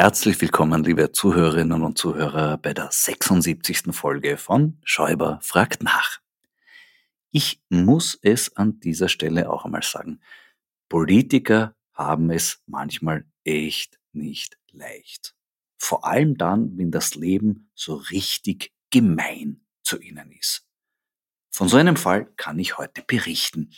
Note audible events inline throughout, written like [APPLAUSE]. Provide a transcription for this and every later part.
Herzlich willkommen, liebe Zuhörerinnen und Zuhörer, bei der 76. Folge von Schäuber fragt nach. Ich muss es an dieser Stelle auch einmal sagen. Politiker haben es manchmal echt nicht leicht. Vor allem dann, wenn das Leben so richtig gemein zu ihnen ist. Von so einem Fall kann ich heute berichten.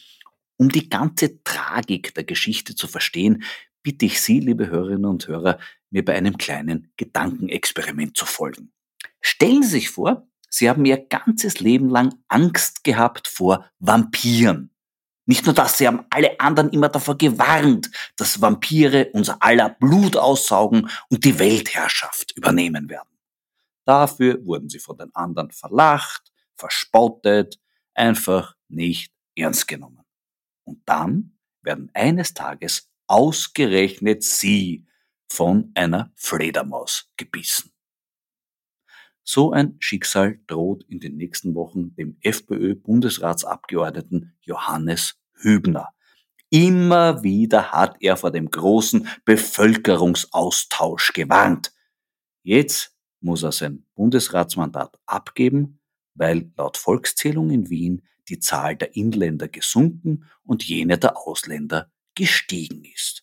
Um die ganze Tragik der Geschichte zu verstehen, bitte ich Sie, liebe Hörerinnen und Hörer, mir bei einem kleinen Gedankenexperiment zu folgen. Stellen Sie sich vor, Sie haben Ihr ganzes Leben lang Angst gehabt vor Vampiren. Nicht nur das, Sie haben alle anderen immer davor gewarnt, dass Vampire unser aller Blut aussaugen und die Weltherrschaft übernehmen werden. Dafür wurden Sie von den anderen verlacht, verspottet, einfach nicht ernst genommen. Und dann werden eines Tages ausgerechnet Sie von einer Fledermaus gebissen. So ein Schicksal droht in den nächsten Wochen dem FPÖ-Bundesratsabgeordneten Johannes Hübner. Immer wieder hat er vor dem großen Bevölkerungsaustausch gewarnt. Jetzt muss er sein Bundesratsmandat abgeben, weil laut Volkszählung in Wien die Zahl der Inländer gesunken und jene der Ausländer gestiegen ist.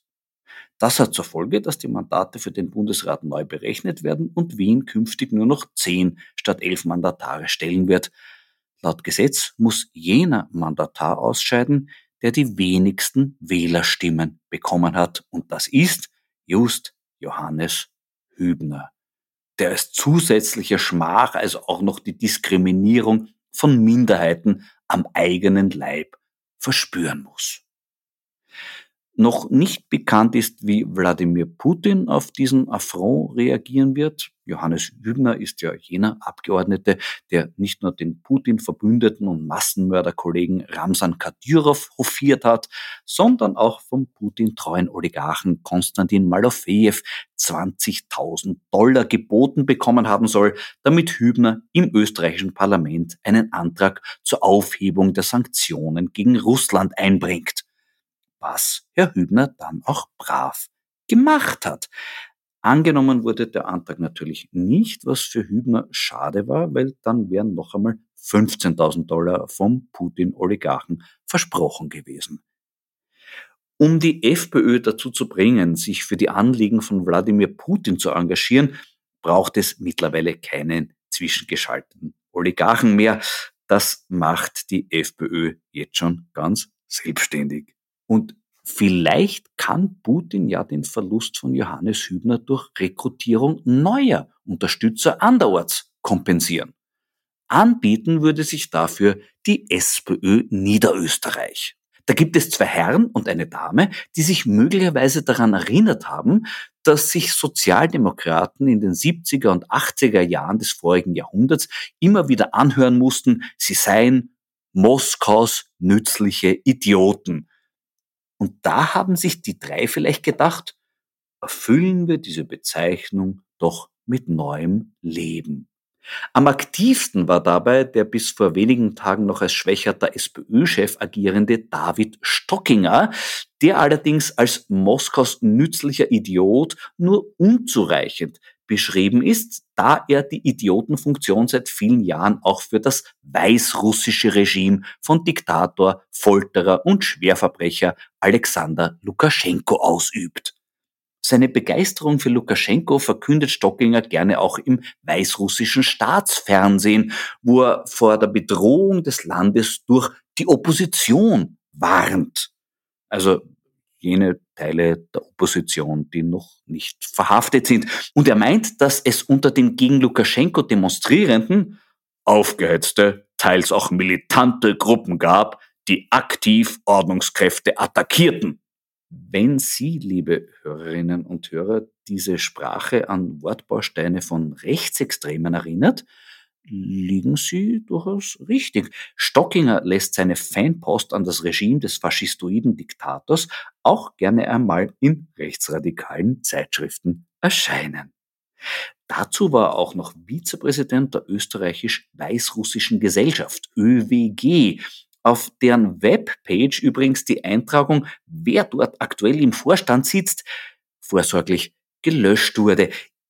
Das hat zur Folge, dass die Mandate für den Bundesrat neu berechnet werden und Wien künftig nur noch zehn statt elf Mandatare stellen wird. Laut Gesetz muss jener Mandatar ausscheiden, der die wenigsten Wählerstimmen bekommen hat. Und das ist just Johannes Hübner, der als zusätzliche Schmach, also auch noch die Diskriminierung von Minderheiten am eigenen Leib verspüren muss. Noch nicht bekannt ist, wie Wladimir Putin auf diesen Affront reagieren wird. Johannes Hübner ist ja jener Abgeordnete, der nicht nur den Putin-Verbündeten und Massenmörderkollegen Ramsan Kadyrov hofiert hat, sondern auch vom Putin-treuen Oligarchen Konstantin Malofejew 20.000 Dollar geboten bekommen haben soll, damit Hübner im österreichischen Parlament einen Antrag zur Aufhebung der Sanktionen gegen Russland einbringt was Herr Hübner dann auch brav gemacht hat. Angenommen wurde der Antrag natürlich nicht, was für Hübner schade war, weil dann wären noch einmal 15.000 Dollar vom Putin-Oligarchen versprochen gewesen. Um die FPÖ dazu zu bringen, sich für die Anliegen von Wladimir Putin zu engagieren, braucht es mittlerweile keinen zwischengeschalteten Oligarchen mehr. Das macht die FPÖ jetzt schon ganz selbstständig. Und vielleicht kann Putin ja den Verlust von Johannes Hübner durch Rekrutierung neuer Unterstützer anderorts kompensieren. Anbieten würde sich dafür die SPÖ Niederösterreich. Da gibt es zwei Herren und eine Dame, die sich möglicherweise daran erinnert haben, dass sich Sozialdemokraten in den 70er und 80er Jahren des vorigen Jahrhunderts immer wieder anhören mussten, sie seien Moskaus nützliche Idioten. Und da haben sich die drei vielleicht gedacht, erfüllen wir diese Bezeichnung doch mit neuem Leben. Am aktivsten war dabei der bis vor wenigen Tagen noch als schwächerter SPÖ-Chef agierende David Stockinger, der allerdings als Moskaus nützlicher Idiot nur unzureichend beschrieben ist, da er die Idiotenfunktion seit vielen Jahren auch für das weißrussische Regime von Diktator, Folterer und Schwerverbrecher Alexander Lukaschenko ausübt. Seine Begeisterung für Lukaschenko verkündet Stockinger gerne auch im weißrussischen Staatsfernsehen, wo er vor der Bedrohung des Landes durch die Opposition warnt. Also jene Teile der Opposition, die noch nicht verhaftet sind. Und er meint, dass es unter den gegen Lukaschenko Demonstrierenden aufgehetzte, teils auch militante Gruppen gab, die aktiv Ordnungskräfte attackierten. Wenn Sie, liebe Hörerinnen und Hörer, diese Sprache an Wortbausteine von Rechtsextremen erinnert, liegen Sie durchaus richtig. Stockinger lässt seine Fanpost an das Regime des faschistoiden Diktators auch gerne einmal in rechtsradikalen Zeitschriften erscheinen. Dazu war er auch noch Vizepräsident der österreichisch-weißrussischen Gesellschaft, ÖWG, auf deren Webpage übrigens die Eintragung, wer dort aktuell im Vorstand sitzt, vorsorglich gelöscht wurde.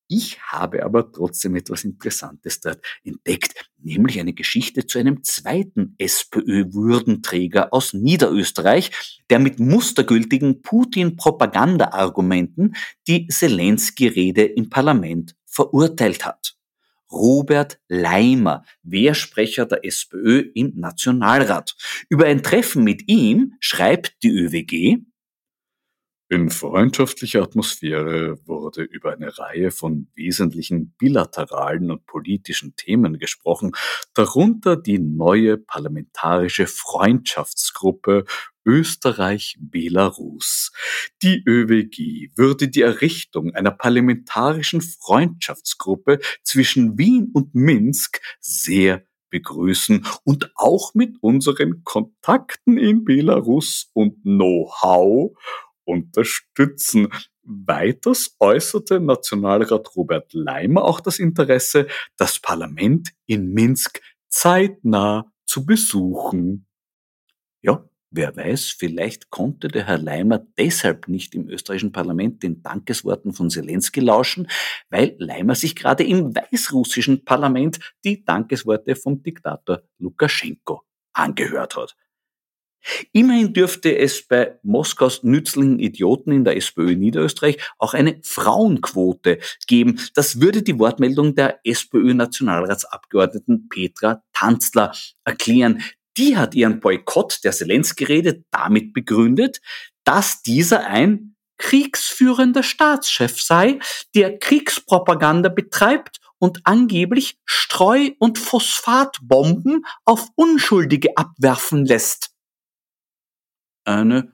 Ich habe aber trotzdem etwas Interessantes dort entdeckt, nämlich eine Geschichte zu einem zweiten SPÖ-Würdenträger aus Niederösterreich, der mit mustergültigen Putin-Propaganda-Argumenten die Zelensky-Rede im Parlament verurteilt hat. Robert Leimer, Wehrsprecher der SPÖ im Nationalrat. Über ein Treffen mit ihm schreibt die ÖWG, in freundschaftlicher Atmosphäre wurde über eine Reihe von wesentlichen bilateralen und politischen Themen gesprochen, darunter die neue parlamentarische Freundschaftsgruppe Österreich-Belarus. Die ÖWG würde die Errichtung einer parlamentarischen Freundschaftsgruppe zwischen Wien und Minsk sehr begrüßen und auch mit unseren Kontakten in Belarus und Know-how unterstützen. Weiters äußerte Nationalrat Robert Leimer auch das Interesse, das Parlament in Minsk zeitnah zu besuchen. Ja, wer weiß, vielleicht konnte der Herr Leimer deshalb nicht im österreichischen Parlament den Dankesworten von Zelensky lauschen, weil Leimer sich gerade im weißrussischen Parlament die Dankesworte vom Diktator Lukaschenko angehört hat. Immerhin dürfte es bei Moskaus nützlichen Idioten in der SPÖ Niederösterreich auch eine Frauenquote geben. Das würde die Wortmeldung der SPÖ-Nationalratsabgeordneten Petra Tanzler erklären. Die hat ihren Boykott der Zelensky-Rede damit begründet, dass dieser ein kriegsführender Staatschef sei, der Kriegspropaganda betreibt und angeblich Streu- und Phosphatbomben auf Unschuldige abwerfen lässt eine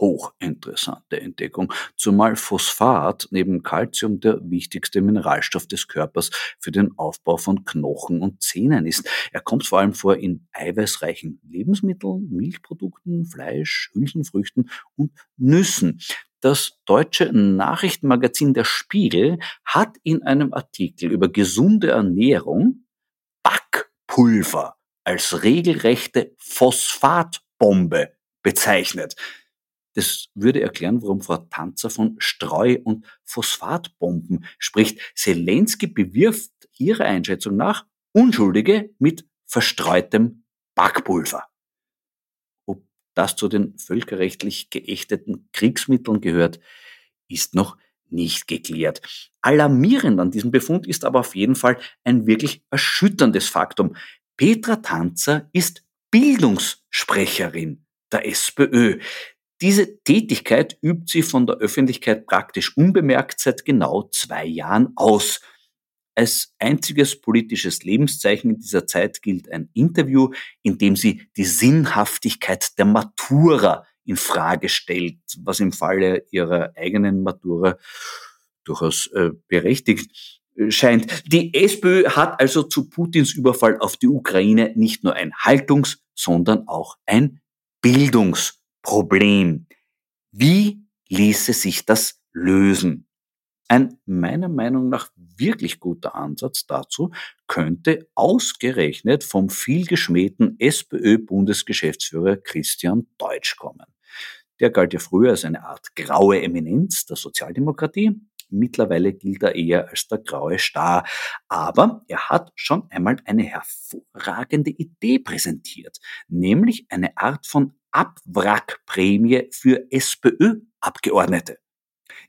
hochinteressante Entdeckung, zumal Phosphat neben Calcium der wichtigste Mineralstoff des Körpers für den Aufbau von Knochen und Zähnen ist. Er kommt vor allem vor in eiweißreichen Lebensmitteln, Milchprodukten, Fleisch, Hülsenfrüchten und Nüssen. Das deutsche Nachrichtenmagazin Der Spiegel hat in einem Artikel über gesunde Ernährung Backpulver als regelrechte Phosphatbombe bezeichnet. Das würde erklären, warum Frau Tanzer von Streu- und Phosphatbomben spricht. Zelensky bewirft ihrer Einschätzung nach Unschuldige mit verstreutem Backpulver. Ob das zu den völkerrechtlich geächteten Kriegsmitteln gehört, ist noch nicht geklärt. Alarmierend an diesem Befund ist aber auf jeden Fall ein wirklich erschütterndes Faktum. Petra Tanzer ist Bildungssprecherin der SPÖ. Diese Tätigkeit übt sie von der Öffentlichkeit praktisch unbemerkt seit genau zwei Jahren aus. Als einziges politisches Lebenszeichen in dieser Zeit gilt ein Interview, in dem sie die Sinnhaftigkeit der Matura in Frage stellt, was im Falle ihrer eigenen Matura durchaus äh, berechtigt äh, scheint. Die SPÖ hat also zu Putins Überfall auf die Ukraine nicht nur ein Haltungs-, sondern auch ein Bildungsproblem. Wie ließe sich das lösen? Ein meiner Meinung nach wirklich guter Ansatz dazu könnte ausgerechnet vom vielgeschmähten SPÖ-Bundesgeschäftsführer Christian Deutsch kommen. Der galt ja früher als eine Art graue Eminenz der Sozialdemokratie. Mittlerweile gilt er eher als der graue Star. Aber er hat schon einmal eine hervorragende Idee präsentiert, nämlich eine Art von Abwrackprämie für SPÖ-Abgeordnete.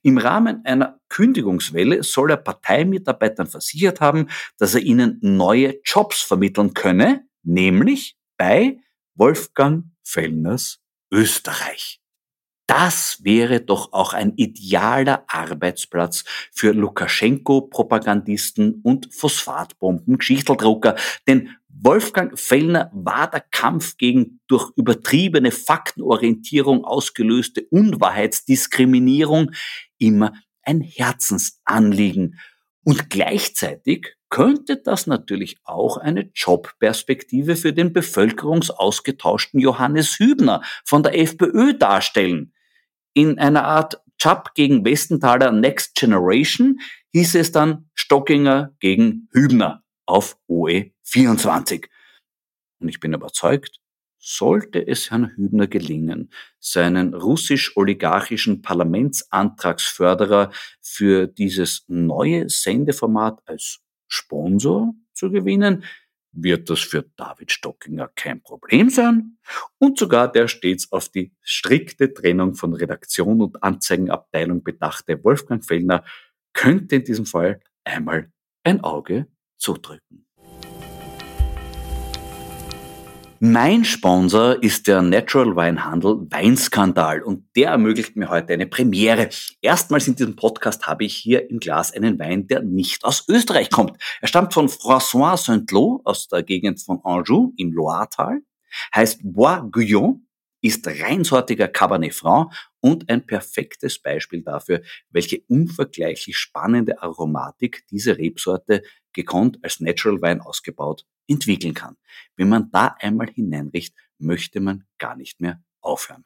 Im Rahmen einer Kündigungswelle soll er Parteimitarbeitern versichert haben, dass er ihnen neue Jobs vermitteln könne, nämlich bei Wolfgang Fellners Österreich. Das wäre doch auch ein idealer Arbeitsplatz für Lukaschenko-Propagandisten und Phosphatbomben-Geschichteldrucker, denn Wolfgang Fellner war der Kampf gegen durch übertriebene Faktenorientierung ausgelöste Unwahrheitsdiskriminierung immer ein Herzensanliegen. Und gleichzeitig könnte das natürlich auch eine Jobperspektive für den bevölkerungsausgetauschten Johannes Hübner von der FPÖ darstellen. In einer Art Job gegen Westenthaler Next Generation hieß es dann Stockinger gegen Hübner auf OE 24. Und ich bin überzeugt, sollte es Herrn Hübner gelingen, seinen russisch-oligarchischen Parlamentsantragsförderer für dieses neue Sendeformat als Sponsor zu gewinnen, wird das für David Stockinger kein Problem sein und sogar der stets auf die strikte Trennung von Redaktion und Anzeigenabteilung bedachte Wolfgang Fellner könnte in diesem Fall einmal ein Auge zudrücken. Mein Sponsor ist der Natural Weinhandel Weinskandal und der ermöglicht mir heute eine Premiere. Erstmals in diesem Podcast habe ich hier im Glas einen Wein, der nicht aus Österreich kommt. Er stammt von François Saint-Lô aus der Gegend von Anjou im Loiretal, heißt Bois Guyon, ist reinsortiger Cabernet Franc und ein perfektes Beispiel dafür, welche unvergleichlich spannende Aromatik diese Rebsorte gekonnt als Natural Wein ausgebaut entwickeln kann. Wenn man da einmal hineinricht, möchte man gar nicht mehr aufhören.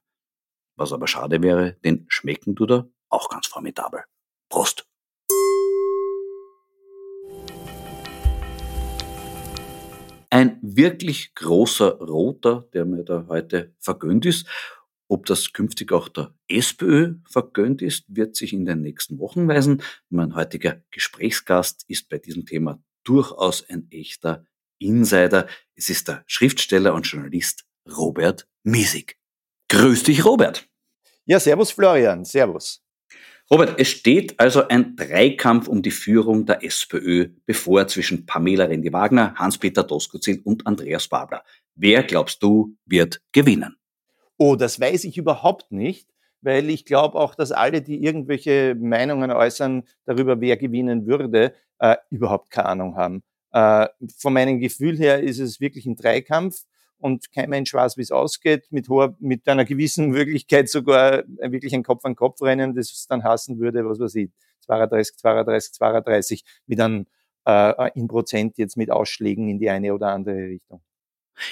Was aber schade wäre, denn schmecken tut er auch ganz formidabel. Prost! Ein wirklich großer Roter, der mir da heute vergönnt ist. Ob das künftig auch der SPÖ vergönnt ist, wird sich in den nächsten Wochen weisen. Mein heutiger Gesprächsgast ist bei diesem Thema durchaus ein echter Insider. Es ist der Schriftsteller und Journalist Robert Miesig. Grüß dich, Robert. Ja, servus, Florian. Servus. Robert, es steht also ein Dreikampf um die Führung der SPÖ bevor zwischen Pamela Rendi-Wagner, Hans-Peter Doskozil und Andreas Babler. Wer glaubst du wird gewinnen? Oh, das weiß ich überhaupt nicht, weil ich glaube auch, dass alle, die irgendwelche Meinungen äußern darüber, wer gewinnen würde, äh, überhaupt keine Ahnung haben. Äh, von meinem Gefühl her ist es wirklich ein Dreikampf und kein Mensch weiß, wie es ausgeht, mit, hoher, mit einer gewissen Möglichkeit sogar wirklich ein Kopf-an-Kopf-Rennen, das es dann hassen würde, was weiß ich, 32, 32, 32, mit einem äh, in Prozent jetzt mit Ausschlägen in die eine oder andere Richtung.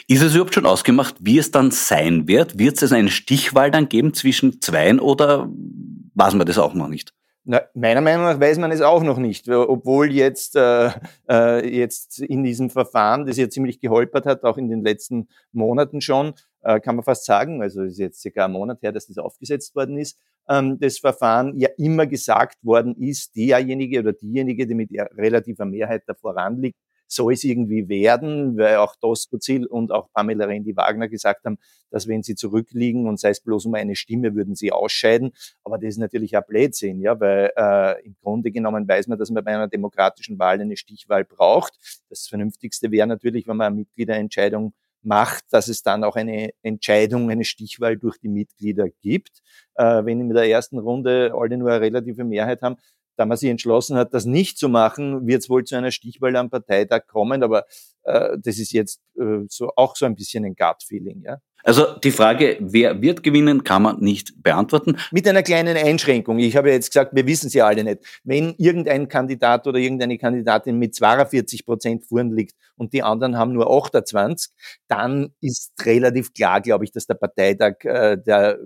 Ist es überhaupt schon ausgemacht, wie es dann sein wird? Wird es eine Stichwahl dann geben zwischen zweien oder weiß man das auch noch nicht? Na, meiner Meinung nach weiß man es auch noch nicht, obwohl jetzt, äh, äh, jetzt in diesem Verfahren, das ja ziemlich geholpert hat, auch in den letzten Monaten schon, äh, kann man fast sagen, also es ist jetzt circa ein Monat her, dass das aufgesetzt worden ist, ähm, das Verfahren ja immer gesagt worden ist, derjenige oder diejenige, die mit relativer Mehrheit davor ranliegt, soll es irgendwie werden, weil auch Doskozil und auch Pamela Rendi-Wagner gesagt haben, dass wenn sie zurückliegen und sei es bloß um eine Stimme, würden sie ausscheiden. Aber das ist natürlich ein Blödsinn, ja, weil äh, im Grunde genommen weiß man, dass man bei einer demokratischen Wahl eine Stichwahl braucht. Das Vernünftigste wäre natürlich, wenn man eine Mitgliederentscheidung macht, dass es dann auch eine Entscheidung, eine Stichwahl durch die Mitglieder gibt. Äh, wenn in der ersten Runde alle nur eine relative Mehrheit haben, da man sich entschlossen hat, das nicht zu machen, wird es wohl zu einer Stichwahl am Parteitag kommen, aber äh, das ist jetzt äh, so auch so ein bisschen ein Gut-Feeling. Ja? Also die Frage, wer wird gewinnen, kann man nicht beantworten. Mit einer kleinen Einschränkung. Ich habe jetzt gesagt, wir wissen es ja alle nicht. Wenn irgendein Kandidat oder irgendeine Kandidatin mit 42 Prozent vorn liegt und die anderen haben nur 28, dann ist relativ klar, glaube ich, dass der Parteitag äh, der,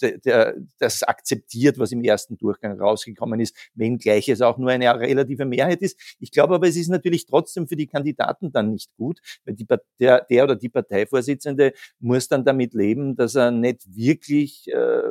der, der, das akzeptiert, was im ersten Durchgang rausgekommen ist, wenngleich es auch nur eine relative Mehrheit ist. Ich glaube aber, es ist natürlich trotzdem für die Kandidaten dann nicht gut, weil die, der, der oder die Parteivorsitzende muss dann damit leben, dass er nicht wirklich äh,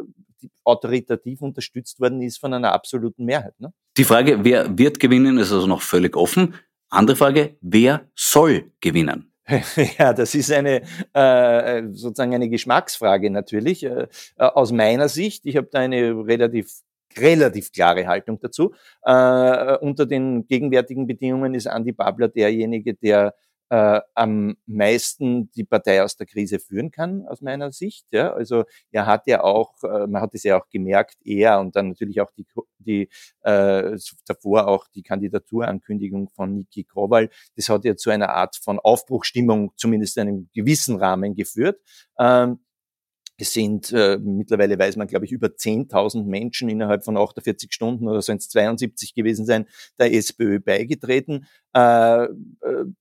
autoritativ unterstützt worden ist von einer absoluten Mehrheit. Ne? Die Frage, wer wird gewinnen, ist also noch völlig offen. Andere Frage, wer soll gewinnen? [LAUGHS] Ja, das ist eine äh, sozusagen eine Geschmacksfrage natürlich. Äh, aus meiner Sicht, ich habe da eine relativ relativ klare Haltung dazu. Äh, unter den gegenwärtigen Bedingungen ist Andy Babler derjenige, der äh, am meisten die Partei aus der Krise führen kann, aus meiner Sicht. Ja. Also er hat ja auch, äh, man hat es ja auch gemerkt, er und dann natürlich auch die, die äh, davor auch die Kandidaturankündigung von Niki Kowal, das hat ja zu einer Art von Aufbruchstimmung, zumindest in einem gewissen Rahmen geführt. Ähm, es sind äh, mittlerweile weiß man, glaube ich, über 10.000 Menschen innerhalb von 48 Stunden oder sollen es 72 gewesen sein, der SPÖ beigetreten. Äh, äh,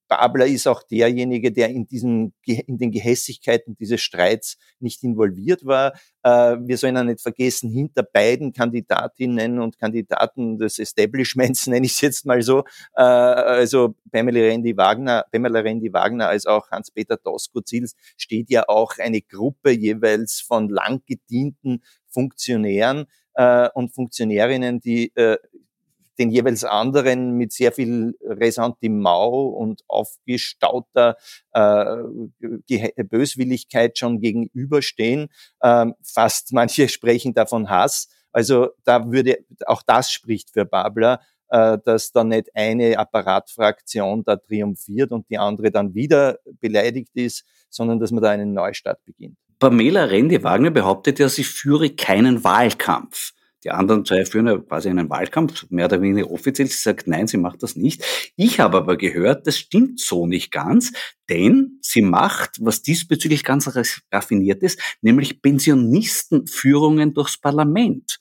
Babler ist auch derjenige, der in, diesen, in den Gehässigkeiten dieses Streits nicht involviert war. Äh, wir sollen ja nicht vergessen, hinter beiden Kandidatinnen und Kandidaten des Establishments, [LAUGHS] nenne ich es jetzt mal so, äh, also Pamela Rendi Wagner, Pamela Rendi Wagner als auch Hans-Peter Doskozils, steht ja auch eine Gruppe jeweils von lang gedienten Funktionären äh, und Funktionärinnen, die äh, den jeweils anderen mit sehr viel Ressentiment und aufgestauter äh, Böswilligkeit schon gegenüberstehen. Ähm, fast manche [LAUGHS] sprechen davon Hass. Also da würde auch das spricht für Babler, äh, dass da nicht eine Apparatfraktion da triumphiert und die andere dann wieder beleidigt ist, sondern dass man da einen Neustart beginnt. Pamela Rendi-Wagner behauptet ja, sie führe keinen Wahlkampf. Die anderen zwei führen ja quasi einen Wahlkampf, mehr oder weniger offiziell. Sie sagt, nein, sie macht das nicht. Ich habe aber gehört, das stimmt so nicht ganz, denn sie macht, was diesbezüglich ganz raffiniert ist, nämlich Pensionistenführungen durchs Parlament.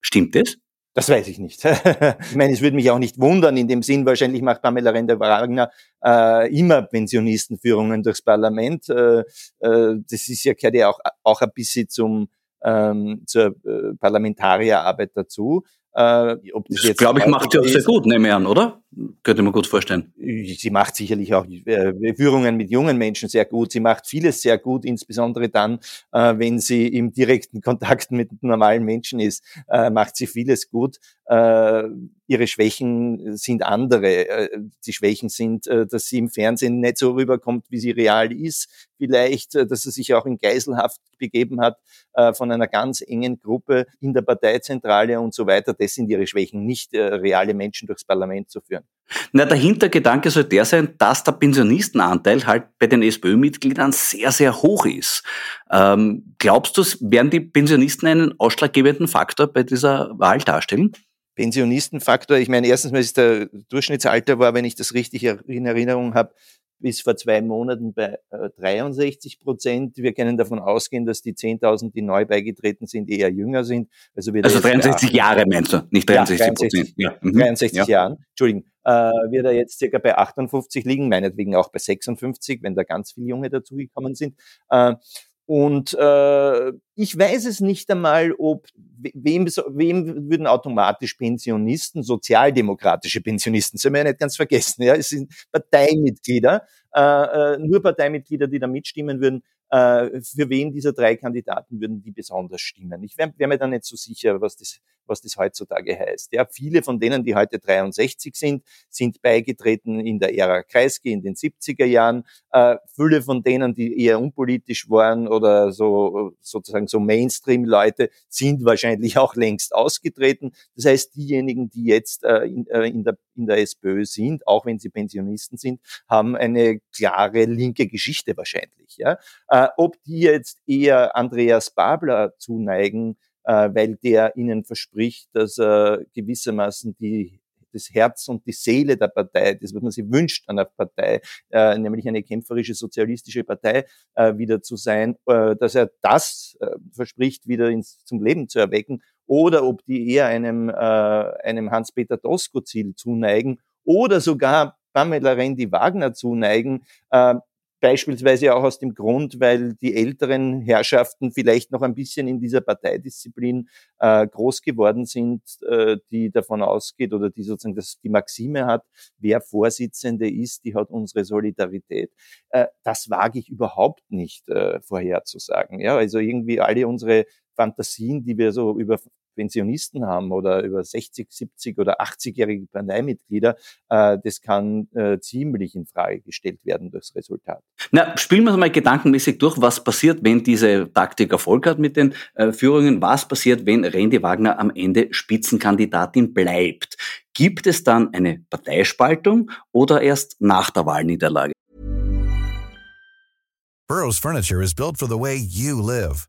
Stimmt es? Das weiß ich nicht. [LAUGHS] ich meine, es würde mich auch nicht wundern, in dem Sinn, wahrscheinlich macht Pamela Render-Wagner äh, immer Pensionistenführungen durchs Parlament. Äh, äh, das ist ja, gehört ja auch, auch ein bisschen zum, ähm, zur äh, Parlamentarierarbeit dazu. Äh, ob das, das glaube ich, macht sie auch sehr gut, nehme ich an, oder? Könnte man gut vorstellen. Sie macht sicherlich auch äh, Führungen mit jungen Menschen sehr gut. Sie macht vieles sehr gut, insbesondere dann, äh, wenn sie im direkten Kontakt [LAUGHS] mit normalen Menschen ist, äh, macht sie vieles gut. Äh, ihre Schwächen sind andere. Äh, die Schwächen sind, äh, dass sie im Fernsehen nicht so rüberkommt, wie sie real ist. Vielleicht, äh, dass sie sich auch in Geiselhaft begeben hat von einer ganz engen Gruppe in der Parteizentrale und so weiter. Das sind ihre Schwächen, nicht reale Menschen durchs Parlament zu führen. Na, der Hintergedanke soll der sein, dass der Pensionistenanteil halt bei den SPÖ-Mitgliedern sehr, sehr hoch ist. Ähm, glaubst du, werden die Pensionisten einen ausschlaggebenden Faktor bei dieser Wahl darstellen? Pensionistenfaktor, ich meine, erstens mal ist der Durchschnittsalter war, wenn ich das richtig in Erinnerung habe, bis vor zwei Monaten bei äh, 63 Prozent. Wir können davon ausgehen, dass die 10.000, die neu beigetreten sind, eher jünger sind. Also, also 63 Jahre meinst du, nicht 63 Prozent. Ja, 63, ja. 63 mhm. ja. Jahren, Entschuldigung, äh, wird er jetzt circa bei 58 liegen, meinetwegen auch bei 56, wenn da ganz viele Junge dazugekommen sind. Äh, und äh, ich weiß es nicht einmal, ob wem, wem würden automatisch Pensionisten, sozialdemokratische Pensionisten, soll man ja nicht ganz vergessen, ja, es sind Parteimitglieder, äh, äh, nur Parteimitglieder, die da mitstimmen würden, äh, für wen dieser drei Kandidaten würden die besonders stimmen. Ich wäre wär mir da nicht so sicher, was das, was das heutzutage heißt. Ja, viele von denen, die heute 63 sind, sind beigetreten in der Ära Kreisky in den 70er Jahren. Äh, viele von denen, die eher unpolitisch waren oder so sozusagen so Mainstream-Leute, sind wahrscheinlich auch längst ausgetreten. Das heißt, diejenigen, die jetzt äh, in, äh, in, der, in der SPÖ sind, auch wenn sie Pensionisten sind, haben eine klare linke Geschichte wahrscheinlich. Ja? Äh, ob die jetzt eher Andreas Babler zuneigen, äh, weil der ihnen verspricht, dass er gewissermaßen die das Herz und die Seele der Partei, das, was man sich wünscht an der Partei, äh, nämlich eine kämpferische sozialistische Partei äh, wieder zu sein, äh, dass er das äh, verspricht, wieder ins, zum Leben zu erwecken, oder ob die eher einem, äh, einem Hans-Peter Doskozil zuneigen. Oder sogar Pamela Rendi-Wagner zuneigen, äh, Beispielsweise auch aus dem Grund, weil die älteren Herrschaften vielleicht noch ein bisschen in dieser Parteidisziplin äh, groß geworden sind, äh, die davon ausgeht oder die sozusagen das, die Maxime hat, wer Vorsitzende ist, die hat unsere Solidarität. Äh, das wage ich überhaupt nicht äh, vorherzusagen. Ja, also irgendwie alle unsere Fantasien, die wir so über Pensionisten haben oder über 60, 70 oder 80-jährige Parteimitglieder, äh, das kann äh, ziemlich in Frage gestellt werden durchs Resultat. Na, spielen wir mal gedankenmäßig durch, was passiert, wenn diese Taktik Erfolg hat mit den äh, Führungen, was passiert, wenn Randy Wagner am Ende Spitzenkandidatin bleibt. Gibt es dann eine Parteispaltung oder erst nach der Wahlniederlage? Burroughs Furniture is built for the way you live.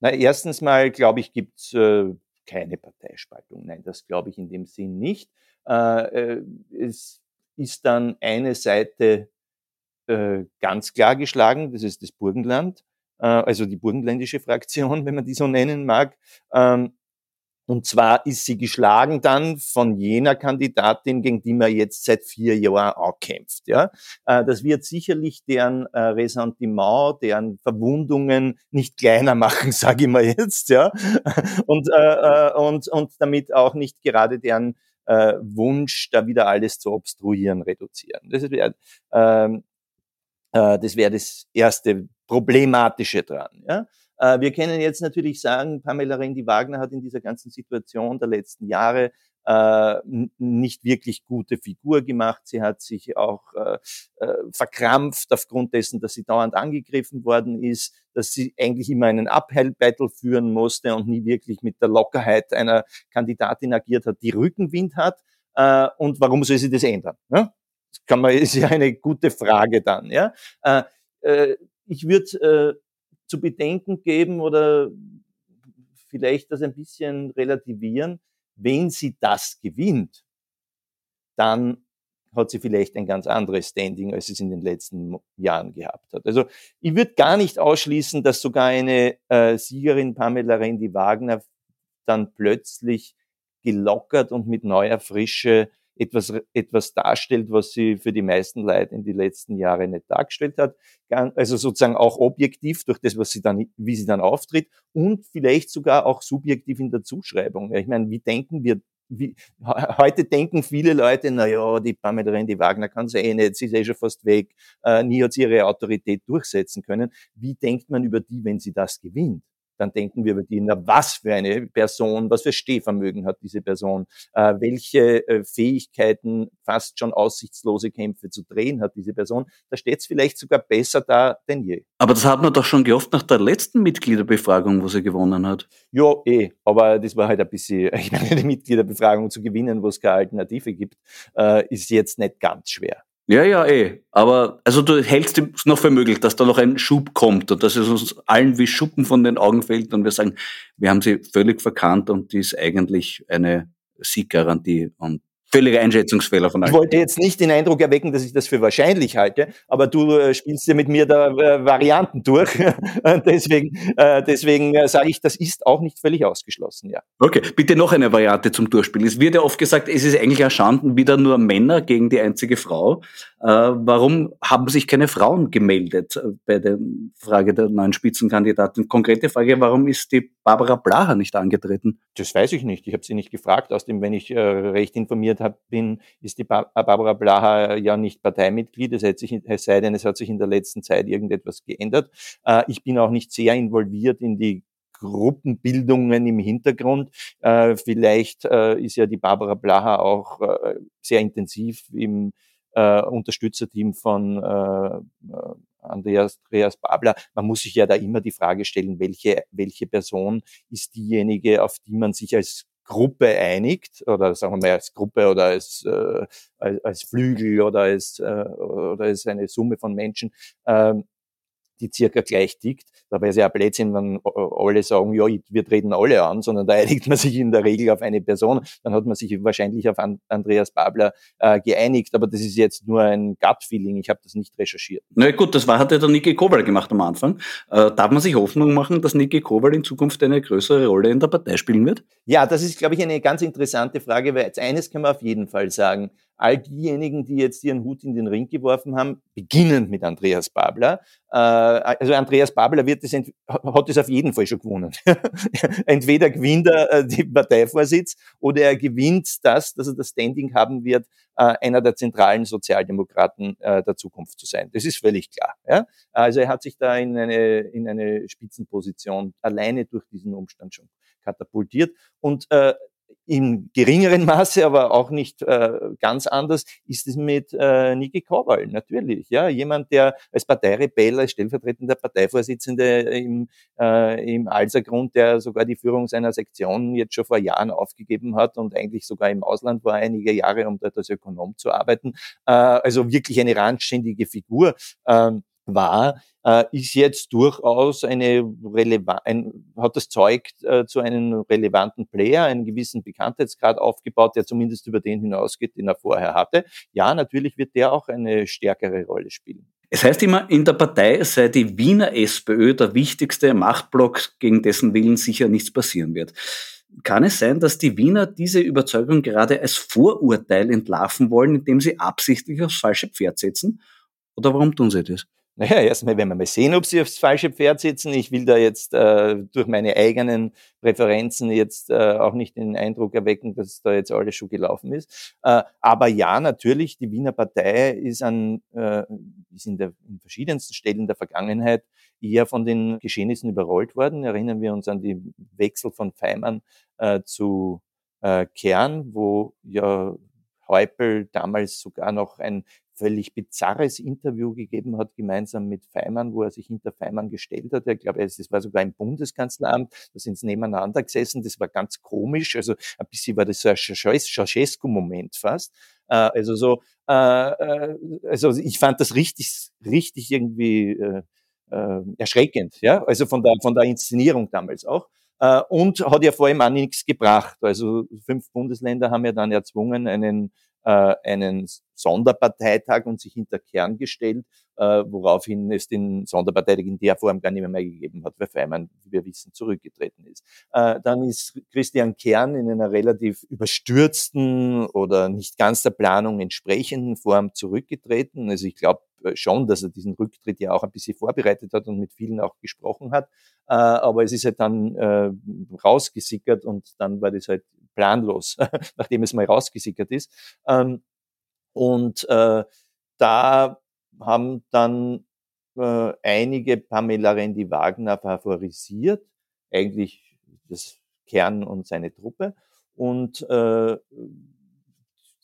Na, erstens mal, glaube ich, gibt es äh, keine Parteispaltung. Nein, das glaube ich in dem Sinn nicht. Äh, äh, es ist dann eine Seite äh, ganz klar geschlagen, das ist das Burgenland, äh, also die burgenländische Fraktion, [LAUGHS] wenn man die so nennen mag. Ähm, und zwar ist sie geschlagen dann von jener Kandidatin, gegen die man jetzt seit vier Jahren auch kämpft. Ja? Äh, das wird sicherlich deren äh, Ressentiment, deren Verwundungen nicht kleiner [LAUGHS] machen, sage ich mal jetzt. Ja? Und, äh, und, und damit auch nicht gerade deren Wunsch, da wieder alles zu obstruieren, reduzieren. Das wäre ähm, das, wär das erste Problematische dran. Ja? Äh, wir können jetzt natürlich sagen, Pamela Rendi-Wagner hat in dieser ganzen Situation der letzten Jahre äh, nicht wirklich gute Figur gemacht. Sie hat sich auch äh, äh, verkrampft aufgrund dessen, dass sie dauernd angegriffen worden ist, dass sie eigentlich immer einen Uphill-Battle führen musste und nie wirklich mit der Lockerheit einer Kandidatin agiert hat, die Rückenwind hat. Äh, und warum soll sie das ändern? Das kann man, ist ja eine gute Frage dann. Ja? Äh, ich würde zu bedenken geben oder vielleicht das ein bisschen relativieren. Wenn sie das gewinnt, dann hat sie vielleicht ein ganz anderes Standing, als es in den letzten Jahren gehabt hat. Also ich würde gar nicht ausschließen, dass sogar eine äh, Siegerin Pamela Rendi-Wagner dann plötzlich gelockert und mit neuer Frische etwas, etwas darstellt, was sie für die meisten Leute in die letzten Jahre nicht dargestellt hat. Also sozusagen auch objektiv durch das, was sie dann, wie sie dann auftritt und vielleicht sogar auch subjektiv in der Zuschreibung. Ich meine, wie denken wir wie, heute denken viele Leute, na ja, die Pamela Rendi Wagner kann sie eh nicht, sie ist eh schon fast weg, äh, nie hat sie ihre Autorität durchsetzen können. Wie denkt man über die, wenn sie das gewinnt? Dann denken wir über die, na, was für eine Person, was für Stehvermögen hat diese Person, äh, welche äh, Fähigkeiten, fast schon aussichtslose Kämpfe zu drehen hat diese Person. Da steht es vielleicht sogar besser da denn je. Aber das hat man doch schon gehofft nach der letzten Mitgliederbefragung, wo sie gewonnen hat. Ja, eh, aber das war halt ein bisschen, [LAUGHS] ich meine, eine Mitgliederbefragung zu gewinnen, wo es keine Alternative gibt, äh, ist jetzt nicht ganz schwer. Ja, ja, eh. Aber also du hältst es noch für möglich, dass da noch ein Schub kommt und dass es uns allen wie Schuppen von den Augen fällt und wir sagen, wir haben sie völlig verkannt und die ist eigentlich eine Sieggarantie und Völliger Einschätzungsfehler von euch. Ich wollte jetzt nicht den Eindruck erwecken, dass ich das für wahrscheinlich halte, aber du äh, spielst ja mit mir da äh, Varianten durch. [LAUGHS] deswegen äh, deswegen äh, sage ich, das ist auch nicht völlig ausgeschlossen, ja. Okay, bitte noch eine Variante zum Durchspielen. Es wird ja oft gesagt, es ist eigentlich erschanden, wieder nur Männer gegen die einzige Frau. Äh, warum haben sich keine Frauen gemeldet äh, bei der Frage der neuen Spitzenkandidaten? Konkrete Frage, warum ist die Barbara Blaha nicht angetreten? Das weiß ich nicht. Ich habe sie nicht gefragt. Außerdem, wenn ich recht informiert hab, bin, ist die ba Barbara Blaha ja nicht Parteimitglied. Es, sich, es sei denn, es hat sich in der letzten Zeit irgendetwas geändert. Äh, ich bin auch nicht sehr involviert in die Gruppenbildungen im Hintergrund. Äh, vielleicht äh, ist ja die Barbara Blaha auch äh, sehr intensiv im äh, Unterstützerteam von äh, äh, Andreas, Andreas Babler. Man muss sich ja da immer die Frage stellen, welche, welche Person ist diejenige, auf die man sich als Gruppe einigt, oder sagen wir mal als Gruppe oder als, äh, als, als Flügel oder als, äh, oder als eine Summe von Menschen, ähm, die circa gleich tickt. Da wäre es ja Blödsinn, wenn alle sagen, ja, wir treten alle an, sondern da [LAUGHS] einigt man sich in der Regel auf eine Person. Dann hat man sich wahrscheinlich auf Andreas Babler äh, geeinigt, aber das ist jetzt nur ein Gut-Feeling. Ich habe das nicht recherchiert. Na gut, das war, hat ja der Niki Kowal gemacht am Anfang. Äh, darf man sich Hoffnung machen, dass Niki Kowal in Zukunft eine größere Rolle in der Partei spielen wird? Ja, das ist, glaube ich, eine ganz interessante Frage, weil jetzt eines kann man auf jeden Fall sagen all diejenigen, die jetzt ihren Hut in den Ring geworfen haben, beginnend mit Andreas Babler. Äh, also Andreas Babler wird das, hat es auf jeden Fall schon gewonnen. [LAUGHS] Entweder gewinnt er äh, den Parteivorsitz oder er gewinnt das, dass er das Standing haben wird, äh, einer der zentralen Sozialdemokraten der Zukunft zu sein. Das ist völlig klar. Also er hat sich da in eine, in eine Spitzenposition alleine durch diesen Umstand schon katapultiert. Und äh, im geringeren [LAUGHS] Maße, aber auch nicht äh, ganz anders, ist es mit äh, Niki Kowal, natürlich. Ja, jemand, der als Parteirebell, als stellvertretender Parteivorsitzende im, äh, im Alsergrund, der sogar die Führung seiner Sektion jetzt schon vor Jahren aufgegeben hat und eigentlich sogar im Ausland war einige Jahre, um dort als Ökonom zu arbeiten. Äh, also wirklich eine randständige Figur. Ähm, war, äh, ist jetzt durchaus eine ein, hat das Zeug äh, zu einem relevanten Player, einen gewissen Bekanntheitsgrad aufgebaut, der zumindest über den hinausgeht, den er vorher hatte. Ja, natürlich wird der auch eine stärkere Rolle spielen. Es heißt immer, in der Partei sei die Wiener SPÖ der wichtigste Machtblock, gegen dessen Willen sicher nichts passieren wird. Kann es sein, dass die Wiener diese Überzeugung gerade als Vorurteil entlarven wollen, indem sie absichtlich aufs falsche Pferd setzen? Oder warum tun sie das? Naja, erstmal werden wir mal sehen, ob sie aufs falsche Pferd sitzen. Ich will da jetzt äh, durch meine eigenen Präferenzen jetzt äh, auch nicht den Eindruck erwecken, dass da jetzt alles schon gelaufen ist. Äh, aber ja, natürlich, die Wiener Partei ist, an, äh, ist in, der, in verschiedensten Stellen der Vergangenheit eher von den Geschehnissen überrollt worden. Erinnern wir uns an die Wechsel von Feimann äh, zu äh, Kern, wo ja Häupl damals sogar noch ein völlig bizarres Interview gegeben hat, gemeinsam mit Feimann, wo er sich hinter Feimann gestellt hat. Ich glaube, es war sogar im Bundeskanzleramt, da sind sie nebeneinander gesessen, das war ganz komisch, also ein bisschen war das so ein Ceausescu-Moment fast. Äh, also so, äh, äh, also ich fand das richtig, richtig irgendwie erschreckend, ja, also von der, von der Inszenierung damals auch. Und hat ja vor allem auch nichts gebracht. Also fünf Bundesländer haben ja dann erzwungen, einen äh, einen Sonderparteitag und sich hinter Kern gestellt, äh, woraufhin es den Sonderparteitag in der Form gar nicht mehr, gegeben hat, weil Feimann, wie wir wissen, zurückgetreten ist. Äh, dann ist Christian Kern in einer relativ überstürzten oder nicht ganz der Planung entsprechenden Form zurückgetreten. Also ich glaube, schon, dass er diesen Rücktritt ja auch ein bisschen vorbereitet hat und mit vielen auch gesprochen hat. Äh, aber es ist halt dann äh, rausgesickert und dann war das halt planlos, [LAUGHS] nachdem es mal rausgesickert ist. Ähm, und äh, da haben dann äh, einige Pamela Rendi-Wagner favorisiert, eigentlich das Kern und seine Truppe. Und äh,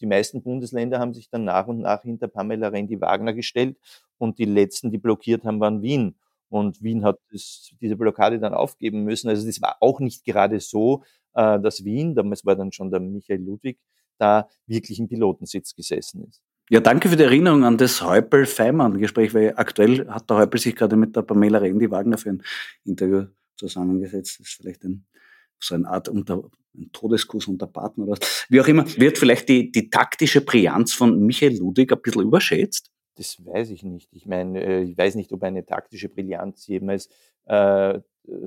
die meisten Bundesländer haben sich dann nach und nach hinter Pamela Rendi-Wagner gestellt und die letzten, die blockiert haben, waren Wien. Und Wien hat das, diese Blockade dann aufgeben müssen. Also das war auch nicht gerade so, äh, dass Wien, damals war dann schon der Michael Ludwig, da wirklich im Pilotensitz gesessen ist. Ja, danke für die Erinnerung an das Häupl-Feimann-Gespräch, weil aktuell hat der Häupl sich gerade mit der Pamela Rendi-Wagner für ein Interview zusammengesetzt. Das ist vielleicht ein so eine Art unter, ein Todeskuss unter Partner oder. Wie auch immer, wird vielleicht die, die taktische Brillanz von Michael Ludwig ein bisschen überschätzt? Das weiß ich nicht. Ich meine, äh, ich weiß nicht, ob eine taktische Brillanz jemals äh,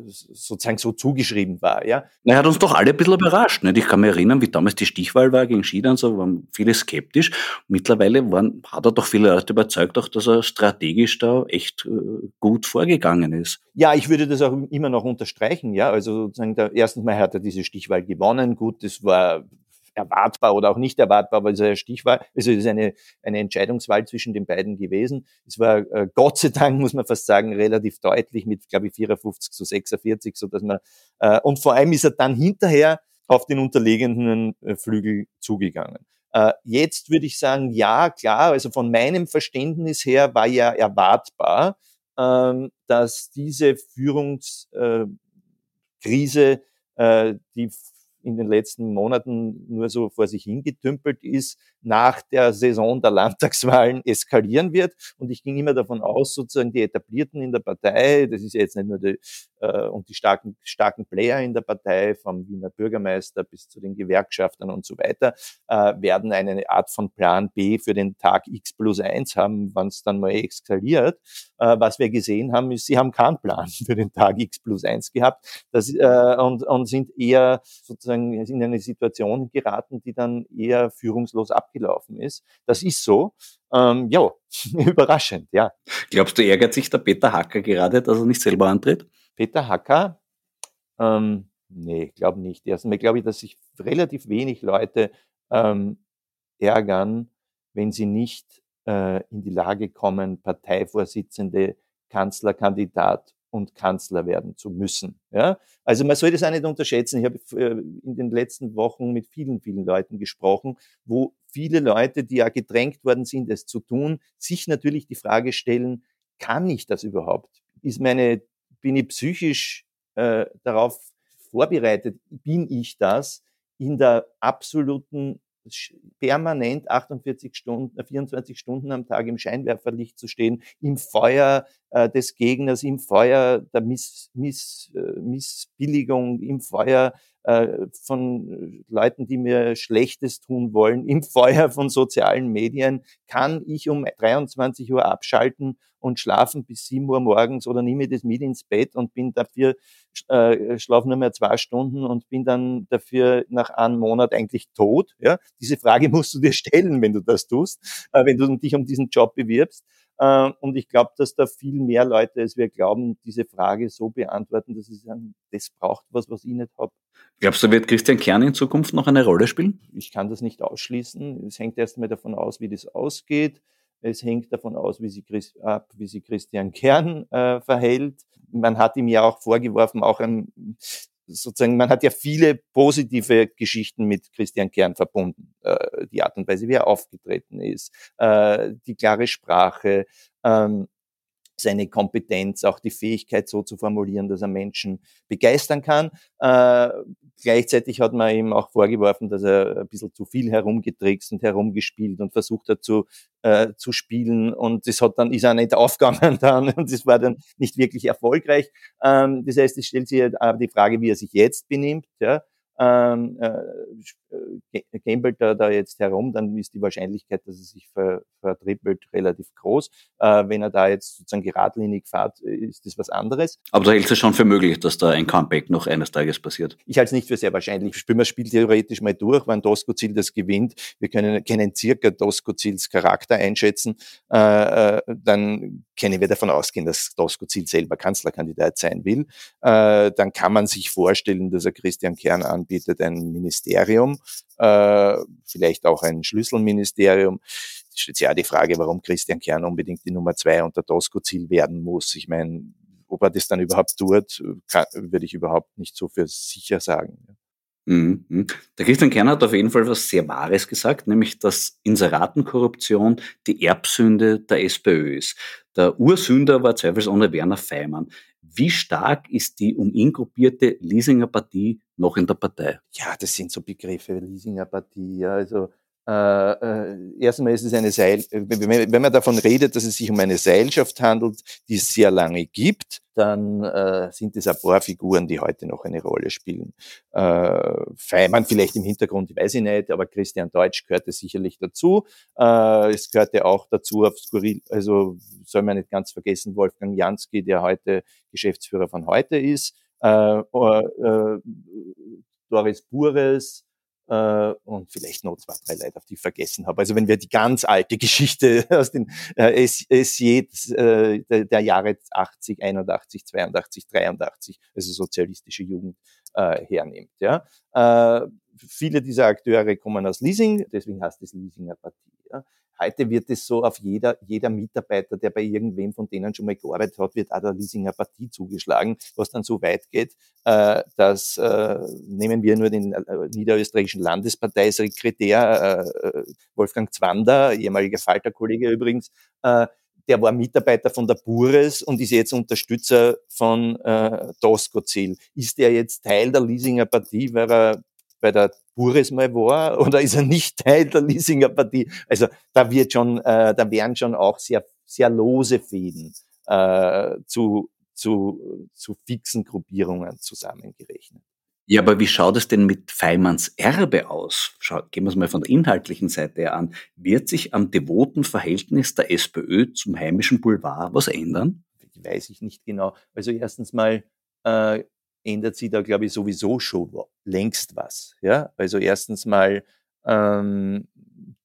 sozusagen so zugeschrieben war. Ja? Er hat uns doch alle ein bisschen überrascht. Nicht? Ich kann mich erinnern, wie damals die Stichwahl war gegen Schiedern, so waren viele skeptisch. Mittlerweile waren, hat er doch viele Leute überzeugt, auch, dass er strategisch da echt äh, gut vorgegangen ist. Ja, ich würde das auch immer noch unterstreichen. Ja, also sozusagen, der, erstens mal hat er diese Stichwahl gewonnen. Gut, das war erwartbar oder auch nicht erwartbar, weil es ein Stich war. Also es ist eine, eine Entscheidungswahl zwischen den beiden gewesen. Es war äh, Gott sei Dank, muss man fast sagen, relativ deutlich mit, glaube ich, 54 zu 46, so dass man, äh, und vor allem ist er dann hinterher auf den unterlegenen äh, Flügel zugegangen. Äh, jetzt würde ich sagen, ja, klar, also von meinem Verständnis her war ja erwartbar, ähm, dass diese Führungskrise, äh, die in den letzten Monaten nur so vor sich hingetümpelt ist, nach der Saison der Landtagswahlen eskalieren wird. Und ich ging immer davon aus, sozusagen die Etablierten in der Partei, das ist ja jetzt nicht nur die, äh, und die starken, starken Player in der Partei, vom Wiener Bürgermeister bis zu den Gewerkschaftern und so weiter, äh, werden eine Art von Plan B für den Tag X plus eins haben, wann es dann mal eskaliert. Äh, was wir gesehen haben, ist, sie haben keinen Plan für den Tag X plus eins gehabt das, äh, und, und sind eher sozusagen in eine Situation geraten, die dann eher führungslos ab abgelaufen ist. Das ist so. Ähm, ja, [LAUGHS] überraschend, ja. Glaubst du, ärgert sich der Peter Hacker gerade, dass er nicht selber antritt? Peter Hacker? Ähm, nee, glaube nicht. Erstmal glaube ich, dass sich relativ wenig Leute ähm, ärgern, wenn sie nicht äh, in die Lage kommen, Parteivorsitzende, Kanzlerkandidat und Kanzler werden zu müssen. Ja? Also man soll das auch nicht unterschätzen. Ich habe äh, in den letzten Wochen mit vielen, vielen Leuten gesprochen, wo viele Leute, die ja gedrängt worden sind, es zu tun, sich natürlich die Frage stellen, kann ich das überhaupt? Ist meine, bin ich psychisch äh, darauf vorbereitet? Bin ich das in der absoluten permanent 48 Stunden, 24 äh, Stunden am Tag im Scheinwerferlicht zu stehen, im Feuer äh, des Gegners, im Feuer der Miss, Miss, äh, Missbilligung, im Feuer äh, von Leuten, die mir Schlechtes tun wollen, im Feuer von sozialen Medien, kann ich um 23 Uhr abschalten und schlafen bis 7 Uhr morgens oder nehme das mit ins Bett und bin dafür, äh, schlafe nur mehr zwei Stunden und bin dann dafür nach einem Monat eigentlich tot. Ja? Diese Frage [LAUGHS] musst du dir stellen, wenn du das tust, äh, wenn du dich um diesen Job bewirbst. Äh, und ich glaube, dass da viel mehr Leute, als wir glauben, diese Frage so beantworten, dass sie sagen, das braucht was, was ich nicht habe. Glaubst du, wird Christian Kern in Zukunft noch eine Rolle spielen? Ich kann das nicht ausschließen. Es hängt erst mal davon aus, wie das ausgeht. Es hängt davon aus, wie sich, ab, wie sich Christian Kern äh, verhält. Man hat ihm ja auch vorgeworfen, auch ein, sozusagen, man hat ja viele positive Geschichten mit Christian Kern verbunden. Äh, die Art und Weise, wie er aufgetreten ist, äh, die klare Sprache, ähm, seine Kompetenz, auch die Fähigkeit so zu formulieren, dass er Menschen begeistern kann. Äh, gleichzeitig hat man ihm auch vorgeworfen, dass er ein bisschen zu viel herumgetrickst und herumgespielt und versucht hat zu, äh, zu spielen und das hat dann, ist auch nicht [LAUGHS] aufgegangen dann und das war dann nicht wirklich erfolgreich. Ähm, das heißt, es stellt sich die Frage, wie er sich jetzt benimmt. Ja ähm, äh, gambelt er da jetzt herum, dann ist die Wahrscheinlichkeit, dass er sich ver, vertrippelt, relativ groß. Äh, wenn er da jetzt sozusagen geradlinig fährt, ist das was anderes. Aber da hältst du schon für möglich, dass da ein Comeback noch eines Tages passiert? Ich halte es nicht für sehr wahrscheinlich. Spielen wir das Spiel theoretisch mal durch, wenn Doskozil das gewinnt. Wir können, können circa Doskozils Charakter einschätzen. Äh, äh, dann können wir davon ausgehen, dass Doskozil selber Kanzlerkandidat sein will. Äh, dann kann man sich vorstellen, dass er Christian Kern an anbietet, ein Ministerium, äh, vielleicht auch ein Schlüsselministerium. Es stellt sich ja die Frage, warum Christian Kern unbedingt die Nummer zwei unter Tosco-Ziel werden muss. Ich meine, ob er das dann überhaupt tut, kann, würde ich überhaupt nicht so für sicher sagen. Mhm, mhm. Der Christian Kern hat auf jeden Fall was sehr Wahres gesagt, nämlich dass Inseratenkorruption die Erbsünde der SPÖ ist. Der Ursünder war zweifelsohne Werner Feimann. Wie stark ist die um ihn gruppierte Leasinger Partie noch in der Partei? Ja, das sind so Begriffe, Leasinger Partie. Ja, also äh, äh, erstmal ist es eine Seil, wenn man davon redet, dass es sich um eine Seilschaft handelt, die es sehr lange gibt, dann äh, sind es ein paar Figuren, die heute noch eine Rolle spielen. Äh, Feimann vielleicht im Hintergrund, weiß ich nicht, aber Christian Deutsch gehörte sicherlich dazu. Äh, es gehörte auch dazu auf Skurril, also soll man nicht ganz vergessen, Wolfgang Jansky, der heute Geschäftsführer von heute ist, äh, äh, Doris Bures, äh, und vielleicht noch zwei, drei Leute, auf die ich vergessen habe. Also wenn wir die ganz alte Geschichte [LAUGHS] aus den äh, SJ äh, der, Jahre 80, 81, 82, 83, also sozialistische Jugend äh, hernimmt. Ja? Äh, viele dieser Akteure kommen aus Leasing, deswegen heißt es Leasinger Partie. Ja? Heute wird es so auf jeder, jeder Mitarbeiter, der bei irgendwem von denen schon mal gearbeitet hat, wird auch der Leasinger Partie zugeschlagen, was dann so weit geht, äh, dass, äh, nehmen wir nur den äh, niederösterreichischen Landesparteisekretär äh, Wolfgang Zwander, ehemaliger Falterkollege übrigens, äh, der war Mitarbeiter von der Bures und ist jetzt Unterstützer von äh, Tosco-Ziel. Ist der jetzt Teil der Leasinger Partie, weil er bei der Bures mal war [LAUGHS] oder ist er nicht Teil der Leasinger Partie? Also da wird schon, äh, da werden schon auch sehr, sehr lose Fäden äh, zu, zu, zu fixen Gruppierungen zusammengerechnet. Ja, aber wie schaut es denn mit Feimanns Erbe aus? Schau, gehen wir es mal von der inhaltlichen Seite her an. Wird sich am devoten Verhältnis der SPÖ zum heimischen Boulevard was ändern? Weiß ich nicht genau. Also erstens mal äh, ändert sich da, glaube ich, sowieso schon längst was. Ja? Also erstens mal ähm,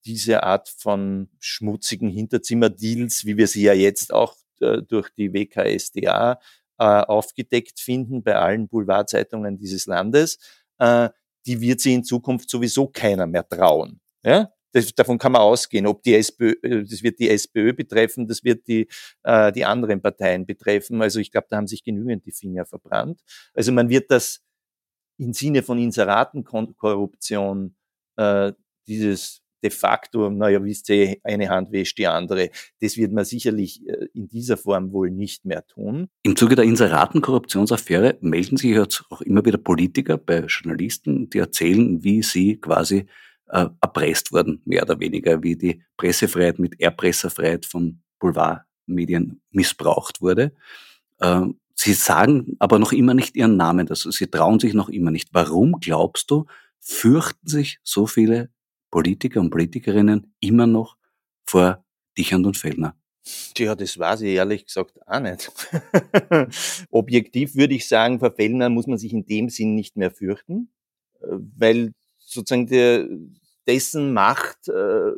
diese Art von schmutzigen Hinterzimmerdeals, wie wir sie ja jetzt auch äh, durch die WKSDA äh, aufgedeckt finden bei allen Boulevardzeitungen dieses Landes, äh, die wird sie in Zukunft sowieso keiner mehr trauen. Ja? Das, davon kann man ausgehen. Ob die SPÖ, äh, das wird die SPÖ betreffen, das wird die, äh, die anderen Parteien betreffen. Also ich glaube, da haben sich genügend die Finger verbrannt. Also man wird das im Sinne von Inseratenkorruption, äh, dieses de facto, naja, wisst ihr, eine Hand wäscht die andere. Das wird man sicherlich äh, in dieser Form wohl nicht mehr tun. Im Zuge der Inseratenkorruptionsaffäre melden sich jetzt auch immer wieder Politiker bei Journalisten, die erzählen, wie sie quasi äh, erpresst worden, mehr oder weniger, wie die Pressefreiheit mit Erpresserfreiheit von Boulevardmedien missbraucht wurde. Äh, sie sagen aber noch immer nicht ihren Namen, also sie trauen sich noch immer nicht. Warum glaubst du, fürchten sich so viele Politiker und Politikerinnen immer noch vor Dichand und Fellner? Tja, das weiß ich ehrlich gesagt auch nicht. [LAUGHS] Objektiv würde ich sagen, vor Fellner muss man sich in dem Sinn nicht mehr fürchten, äh, weil sozusagen der, dessen Macht äh,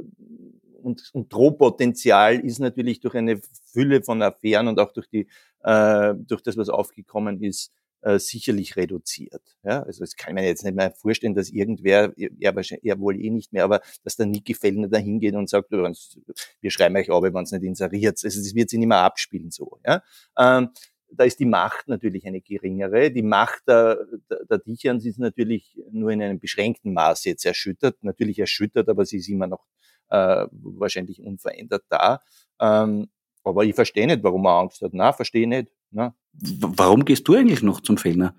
und, und Drohpotenzial ist natürlich durch eine Fülle von Affären und auch durch die äh, durch das, was aufgekommen ist, äh, sicherlich reduziert. Ja, also das kann man jetzt nicht mehr vorstellen, dass irgendwer, er, wahrscheinlich, er wohl eh nicht mehr, aber dass der Niki Fellner da hingeht und sagt, wir schreiben euch ab, wenn es nicht inseriert. Also das wird sich nicht mehr abspielen so. Ja. Ähm, da ist die Macht natürlich eine geringere. Die Macht der, der, Dicherns ist natürlich nur in einem beschränkten Maß jetzt erschüttert. Natürlich erschüttert, aber sie ist immer noch äh, wahrscheinlich unverändert da. Ähm, aber ich verstehe nicht, warum er Angst hat. Na, verstehe nicht. Na. Warum gehst du eigentlich noch zum Fellner?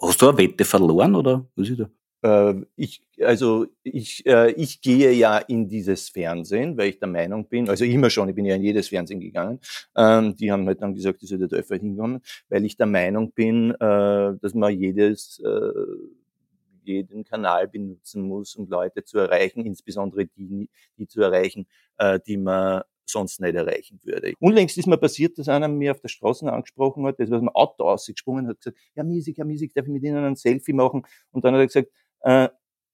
Hast du eine Wette verloren oder was ist da? Äh, ich, also ich, äh, ich gehe ja in dieses Fernsehen, weil ich der Meinung bin, also immer schon, ich bin ja in jedes Fernsehen gegangen, ähm, die haben halt dann gesagt, ich soll da öfter hinkommen, weil ich der Meinung bin, äh, dass man jedes, äh, jeden Kanal benutzen muss, um Leute zu erreichen, insbesondere die, die zu erreichen, äh, die man sonst nicht erreichen würde. Unlängst ist mir passiert, dass einer mir auf der Straße angesprochen hat, der ist aus dem Auto ausgesprungen hat gesagt, ja Musik, ja Musik, darf ich mit Ihnen ein Selfie machen? Und dann hat er gesagt, äh,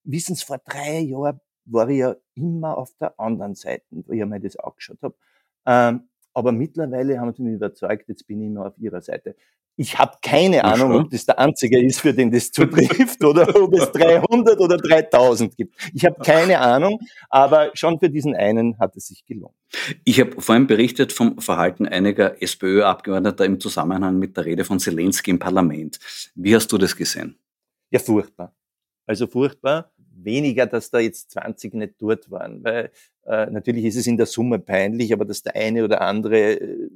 wissen Sie, vor drei Jahren war ich ja immer auf der anderen Seite, wo ich mir das angeschaut habe. Ähm, aber mittlerweile haben sie mich überzeugt, jetzt bin ich immer auf ihrer Seite. Ich habe keine Ahnung, ob das der einzige ist, für den das zutrifft oder [LAUGHS] ob es 300 oder 3000 gibt. Ich habe keine Ahnung, aber schon für diesen einen hat es sich gelohnt. Ich habe vorhin berichtet vom Verhalten einiger SPÖ-Abgeordneter im Zusammenhang mit der Rede von Zelensky im Parlament. Wie hast du das gesehen? Ja, furchtbar. Also furchtbar. Weniger, dass da jetzt 20 nicht dort waren, weil äh, natürlich ist es in der Summe peinlich, aber dass der eine oder andere äh,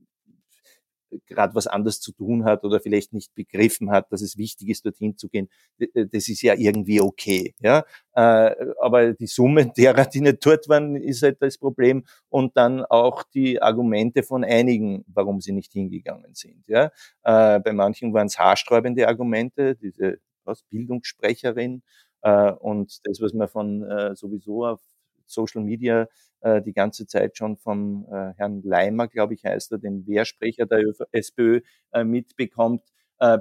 gerade was anderes zu tun hat oder vielleicht nicht begriffen hat, dass es wichtig ist, dorthin zu gehen, das ist ja irgendwie okay. Ja? Äh, aber die Summe [LAUGHS] derer, die nicht dort waren, ist halt das Problem und dann auch die Argumente von einigen, warum sie nicht hingegangen sind. Ja? Äh, bei manchen waren es haarsträubende Argumente, diese was, Bildungssprecherin äh, und das, was man von sowieso auf Social Media äh, die ganze Zeit schon vom äh, Herrn Leimer, glaube ich, heißt er, den Wehrsprecher der SPÖ, äh, mitbekommt, äh,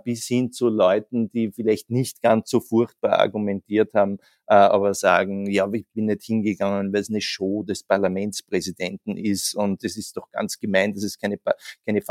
bis hin zu Leuten, die vielleicht nicht ganz so furchtbar argumentiert haben, äh, aber sagen, ja, ich bin nicht hingegangen, weil es eine Show des Parlamentspräsidenten ist und es ist doch ganz gemein, dass es keine, keine,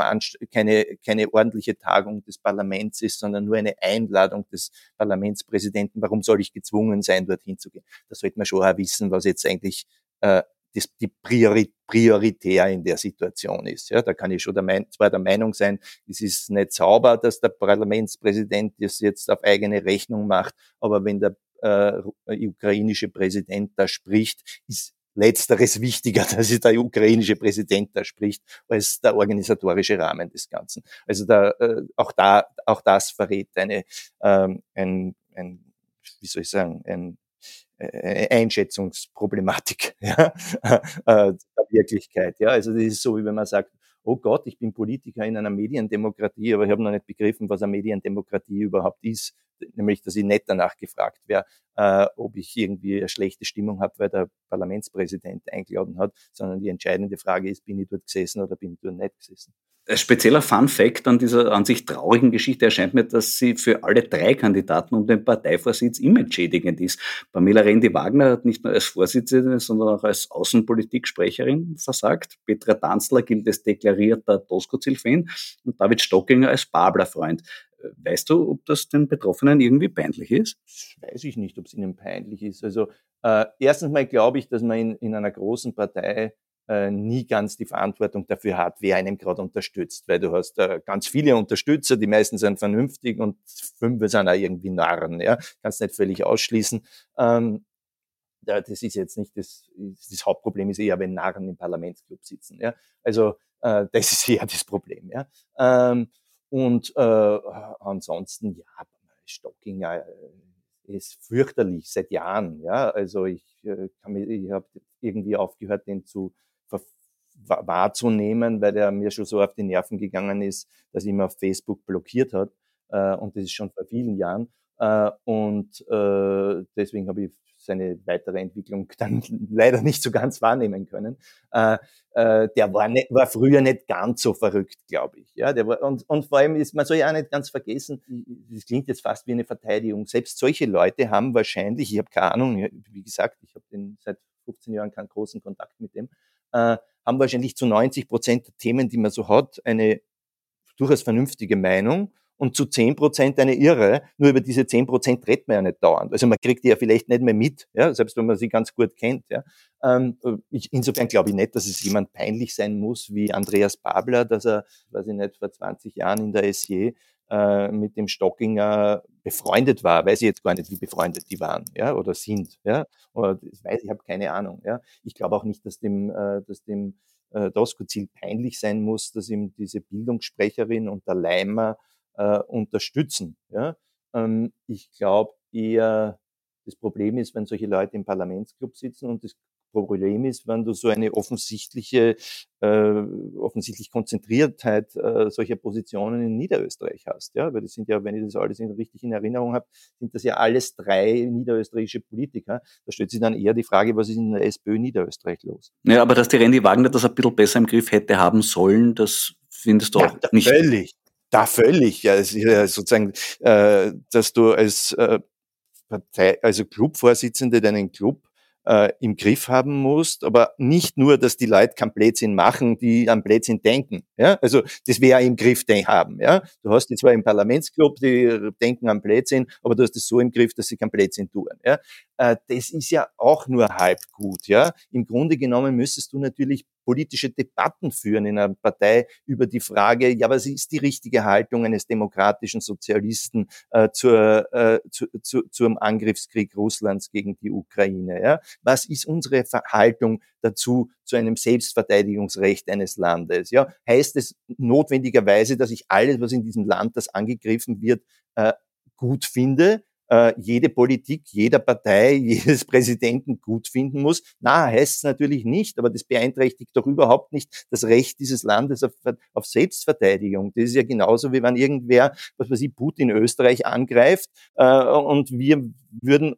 keine, keine ordentliche Tagung des Parlaments ist, sondern nur eine Einladung des Parlamentspräsidenten. Warum soll ich gezwungen sein, dorthin zu gehen? Da sollte man schon auch wissen, was jetzt eigentlich äh, das, die Priori, prioritär in der Situation ist. Ja, da kann ich schon der Mein zwar der Meinung sein, es ist nicht sauber, dass der Parlamentspräsident das jetzt auf eigene Rechnung macht, aber wenn der äh, ukrainische Präsident da spricht, ist Letzteres wichtiger, [LAUGHS] dass der ukrainische Präsident da spricht, als der organisatorische Rahmen des Ganzen. Also da, äh, auch da, auch das verrät eine, ähm, ein, ein, wie soll ich sagen, ein Einschätzungsproblematik [LAUGHS] ja, äh, der Wirklichkeit. Ja. Also das ist so, wie wenn man sagt, oh Gott, ich bin Politiker in einer Mediendemokratie, aber ich habe noch nicht begriffen, was eine Mediendemokratie überhaupt ist, nämlich dass ich nicht danach gefragt wäre, äh, ob ich irgendwie eine schlechte Stimmung habe, weil der Parlamentspräsident eingeladen hat, sondern die entscheidende Frage ist, bin ich dort gesessen oder bin ich dort nicht gesessen. Ein spezieller Fun Fact an dieser an sich traurigen Geschichte erscheint mir, dass sie für alle drei Kandidaten um den Parteivorsitz immer entschädigend ist. Pamela Rendi-Wagner hat nicht nur als Vorsitzende, sondern auch als Außenpolitiksprecherin versagt. Petra Danzler gilt als deklarierter Doskozil-Fan und David Stockinger als Babler-Freund. Weißt du, ob das den Betroffenen irgendwie peinlich ist? Das weiß ich nicht, ob es ihnen peinlich ist. Also äh, erstens mal glaube ich, dass man in, in einer großen Partei äh, nie ganz die Verantwortung dafür hat, wer einem gerade unterstützt, weil du hast äh, ganz viele Unterstützer, die meisten sind vernünftig und fünf sind auch irgendwie Narren, ja, kannst nicht völlig ausschließen. Ähm, das ist jetzt nicht das, das Hauptproblem ist eher, wenn Narren im Parlamentsclub sitzen, ja, also äh, das ist eher das Problem, ja. Ähm, und äh, ansonsten, ja, Stockinger äh, ist fürchterlich seit Jahren. Ja, also ich äh, ich habe irgendwie aufgehört, den zu wahrzunehmen, weil der mir schon so auf die Nerven gegangen ist, dass ihn auf Facebook blockiert hat. Äh, und das ist schon vor vielen Jahren. Äh, und äh, deswegen habe ich seine weitere Entwicklung [LAUGHS] dann leider nicht so ganz wahrnehmen können. Äh, äh, der war, nicht, war früher nicht ganz so verrückt, glaube ich. Ja, der war, und, und vor allem ist man soll ja auch nicht ganz vergessen, das klingt jetzt fast wie eine Verteidigung. Selbst solche Leute haben wahrscheinlich, ich habe keine Ahnung, wie gesagt, ich habe seit 15 Jahren keinen großen Kontakt mit dem, äh, haben wahrscheinlich zu 90 Prozent der Themen, die man so hat, eine durchaus vernünftige Meinung und zu zehn Prozent eine Irre. Nur über diese zehn Prozent redet man ja nicht dauernd. Also man kriegt die ja vielleicht nicht mehr mit, ja, selbst wenn man sie ganz gut kennt. Ja. Ähm, ich, insofern glaube ich nicht, dass es jemand peinlich sein muss wie Andreas Babler, dass er, weiß ich nicht, vor 20 Jahren in der SJ äh, mit dem Stockinger befreundet war. Weiß ich jetzt gar nicht, wie befreundet die waren, ja, oder sind, ja. Oder das weiß ich, habe keine Ahnung, ja. Ich glaube auch nicht, dass dem, äh, dass dem äh, Doskozil peinlich sein muss, dass ihm diese Bildungssprecherin und der Leimer äh, unterstützen. Ja? Ähm, ich glaube eher, das Problem ist, wenn solche Leute im Parlamentsclub sitzen und das Problem ist, wenn du so eine offensichtliche, äh, offensichtlich Konzentriertheit äh, solcher Positionen in Niederösterreich hast. Ja, weil das sind ja, wenn ich das alles richtig in Erinnerung habe, sind das ja alles drei niederösterreichische Politiker. Da stellt sich dann eher die Frage, was ist in der SPÖ Niederösterreich los? Ja, aber dass die Randy Wagner das ein bisschen besser im Griff hätte haben sollen, das findest du ja, auch nicht. Völlig, da völlig, ja, sozusagen, äh, dass du als äh, Partei, also Clubvorsitzende deinen Club äh, im Griff haben musst, aber nicht nur, dass die Leute keinen Blödsinn machen, die an Blödsinn denken. Ja? Also das wäre im Griff haben. Ja? Du hast die zwar im Parlamentsclub, die denken an Blödsinn, aber du hast es so im Griff, dass sie keinen Blödsinn tun. Ja? Äh, das ist ja auch nur halb gut. Ja? Im Grunde genommen müsstest du natürlich politische Debatten führen in einer Partei über die Frage, ja, was ist die richtige Haltung eines demokratischen Sozialisten äh, zur, äh, zu, zu, zum Angriffskrieg Russlands gegen die Ukraine? Ja? Was ist unsere Haltung dazu zu einem Selbstverteidigungsrecht eines Landes? Ja? Heißt es notwendigerweise, dass ich alles, was in diesem Land, das angegriffen wird, äh, gut finde? Äh, jede Politik, jeder Partei, [LAUGHS] jedes Präsidenten gut finden muss. Na, heißt es natürlich nicht, aber das beeinträchtigt doch überhaupt nicht das Recht dieses Landes auf, auf Selbstverteidigung. Das ist ja genauso, wie wenn irgendwer, was weiß ich, Putin Österreich angreift äh, und wir würden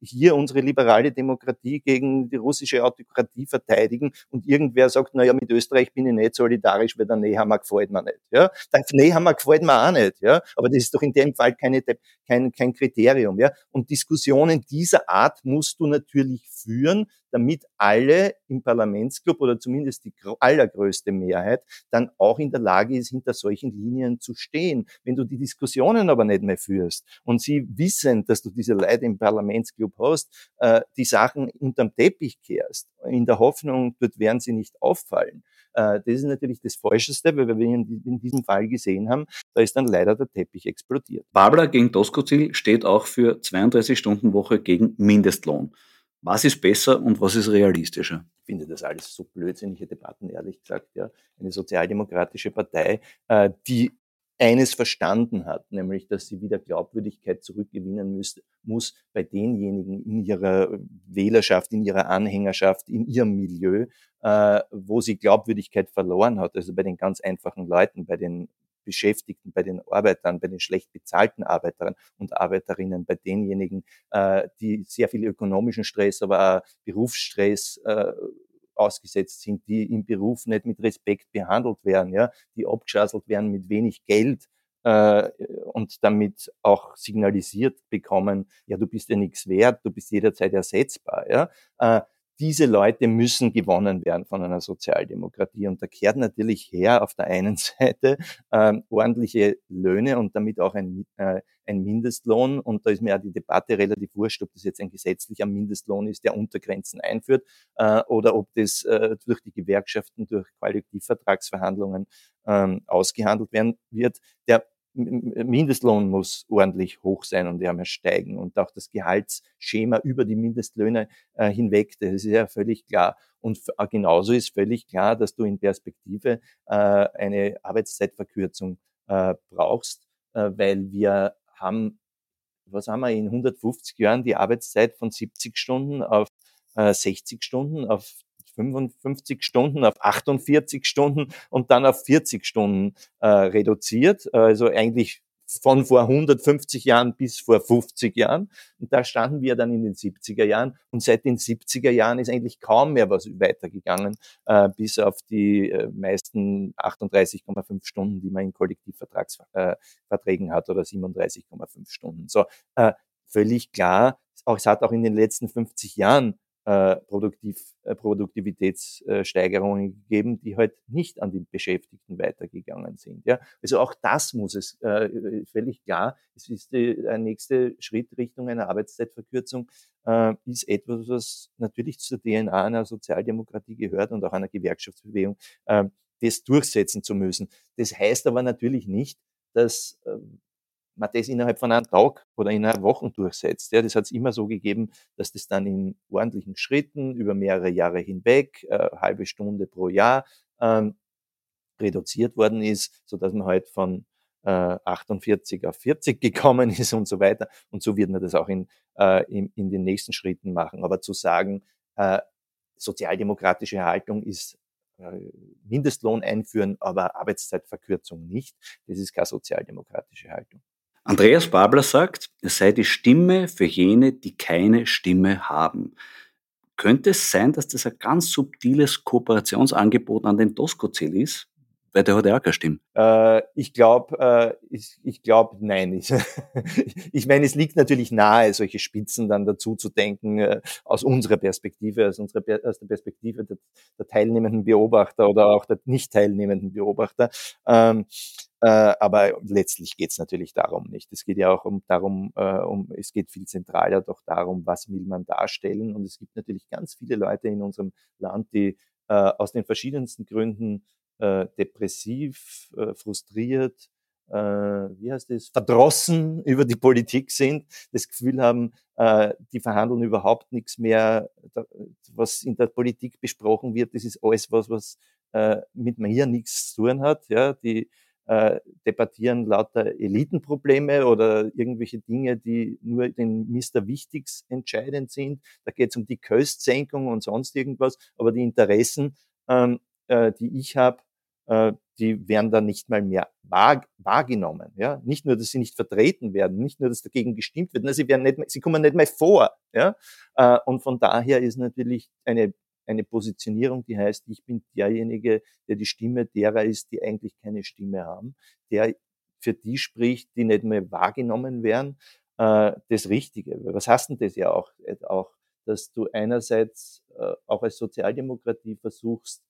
hier unsere liberale Demokratie gegen die russische Autokratie verteidigen und irgendwer sagt, na ja, mit Österreich bin ich nicht solidarisch, weil der Nehammer gefällt mir nicht. Ja? Der Nehammer gefällt mir auch nicht. Ja? Aber das ist doch in dem Fall keine, kein, kein Kriterium. Ja? Und Diskussionen dieser Art musst du natürlich führen, damit alle im Parlamentsclub oder zumindest die allergrößte Mehrheit dann auch in der Lage ist, hinter solchen Linien zu stehen. Wenn du die Diskussionen aber nicht mehr führst und sie wissen, dass du diese Leute im Parlamentsclub hast, äh, die Sachen unterm Teppich kehrst, in der Hoffnung, dort werden sie nicht auffallen, äh, das ist natürlich das Falscheste, weil wir in diesem Fall gesehen haben, da ist dann leider der Teppich explodiert. Babler gegen Doskozil steht auch für 32-Stunden-Woche gegen Mindestlohn. Was ist besser und was ist realistischer? Ich finde das alles so blödsinnige Debatten, ehrlich gesagt. Ja. Eine sozialdemokratische Partei, äh, die eines verstanden hat, nämlich dass sie wieder Glaubwürdigkeit zurückgewinnen muss, muss bei denjenigen in ihrer Wählerschaft, in ihrer Anhängerschaft, in ihrem Milieu, äh, wo sie Glaubwürdigkeit verloren hat, also bei den ganz einfachen Leuten, bei den Beschäftigten, bei den Arbeitern, bei den schlecht bezahlten Arbeitern und Arbeiterinnen, bei denjenigen, äh, die sehr viel ökonomischen Stress, aber auch Berufsstress äh, ausgesetzt sind, die im Beruf nicht mit Respekt behandelt werden, ja, die abgeschasselt werden mit wenig Geld äh, und damit auch signalisiert bekommen, ja, du bist ja nichts wert, du bist jederzeit ersetzbar. Ja. Äh, diese Leute müssen gewonnen werden von einer Sozialdemokratie. Und da kehrt natürlich her auf der einen [LAUGHS] Seite ähm, ordentliche Löhne und damit auch ein, äh, ein Mindestlohn. Und da ist mir ja die Debatte relativ wurscht, ob das jetzt ein gesetzlicher Mindestlohn ist, der Untergrenzen einführt, äh, oder ob das äh, durch die Gewerkschaften, durch Kollektivvertragsverhandlungen ähm, ausgehandelt werden wird. Der Mindestlohn muss ordentlich hoch sein und ja mehr steigen und auch das Gehaltsschema über die Mindestlöhne äh, hinweg, das ist ja völlig klar. Und äh, genauso ist völlig klar, dass du in Perspektive äh, eine Arbeitszeitverkürzung äh, brauchst, äh, weil wir haben, was haben wir in 150 Jahren die Arbeitszeit von 70 Stunden auf 60 äh, Stunden auf 55 Stunden auf 48 Stunden und dann auf 40 Stunden äh, reduziert. Also eigentlich von vor 150 Jahren bis vor 50 Jahren. Und da standen wir dann in den 70er Jahren. Und seit den 70er Jahren ist eigentlich kaum mehr was weitergegangen, äh, bis auf die äh, meisten 38,5 Stunden, die man in Kollektivvertragsverträgen äh, hat, oder 37,5 Stunden. So, äh, völlig klar. Auch, es hat auch in den letzten 50 Jahren äh, Produktiv, äh, Produktivitätssteigerungen gegeben, die halt nicht an die Beschäftigten weitergegangen sind. Ja? Also auch das muss es äh, völlig klar. Es ist der nächste Schritt Richtung einer Arbeitszeitverkürzung, äh, ist etwas, was natürlich zur DNA einer Sozialdemokratie gehört und auch einer Gewerkschaftsbewegung, äh, das durchsetzen zu müssen. Das heißt aber natürlich nicht, dass äh, man das innerhalb von einem Tag oder in einer Woche durchsetzt. Ja, das hat es immer so gegeben, dass das dann in ordentlichen Schritten über mehrere Jahre hinweg, äh, halbe Stunde pro Jahr, ähm, reduziert worden ist, so dass man halt von äh, 48 auf 40 [LAUGHS] gekommen ist und so weiter. Und so wird man das auch in, äh, in, in den nächsten Schritten machen. Aber zu sagen, äh, sozialdemokratische Haltung ist äh, Mindestlohn einführen, aber Arbeitszeitverkürzung nicht. Das ist keine sozialdemokratische Haltung. Andreas Babler sagt, es sei die Stimme für jene, die keine Stimme haben. Könnte es sein, dass das ein ganz subtiles Kooperationsangebot an den Doskozil ist? Weil der hat ja auch keine Stimme. Äh, ich glaube, äh, ich, ich glaube, nein. Ich, [LAUGHS] ich meine, es liegt natürlich nahe, solche Spitzen dann dazu zu denken, äh, aus unserer Perspektive, aus, unserer, aus der Perspektive der, der, teilnehmenden Beobachter oder auch der nicht teilnehmenden Beobachter. Ähm, äh, aber letztlich geht es natürlich darum nicht. Es geht ja auch um darum, äh, um, es geht viel zentraler doch darum, was will man darstellen. Und es gibt natürlich ganz viele Leute in unserem Land, die äh, aus den verschiedensten Gründen äh, depressiv, äh, frustriert, äh, wie heißt das, verdrossen [LAUGHS] über die Politik sind, das Gefühl haben, äh, die verhandeln überhaupt nichts mehr, da, was in der Politik besprochen wird, das ist alles was, was äh, mit mir nichts zu tun hat. Ja, die äh, debattieren lauter Elitenprobleme oder irgendwelche Dinge, die nur den Mr. Wichtigs entscheidend sind. Da geht es um die Köstsenkung und sonst irgendwas, aber die Interessen, ähm, äh, die ich habe, die werden dann nicht mal mehr wahr, wahrgenommen. Ja? Nicht nur, dass sie nicht vertreten werden, nicht nur, dass dagegen gestimmt wird, sie, werden nicht, sie kommen nicht mehr vor. Ja? Äh, und von daher ist natürlich eine, eine Positionierung, die heißt, ich bin derjenige, der die Stimme derer ist, die eigentlich keine Stimme haben, der für die spricht, die nicht mehr wahrgenommen werden, äh, das Richtige. Was heißt denn das ja auch, auch dass du einerseits auch als Sozialdemokratie versuchst,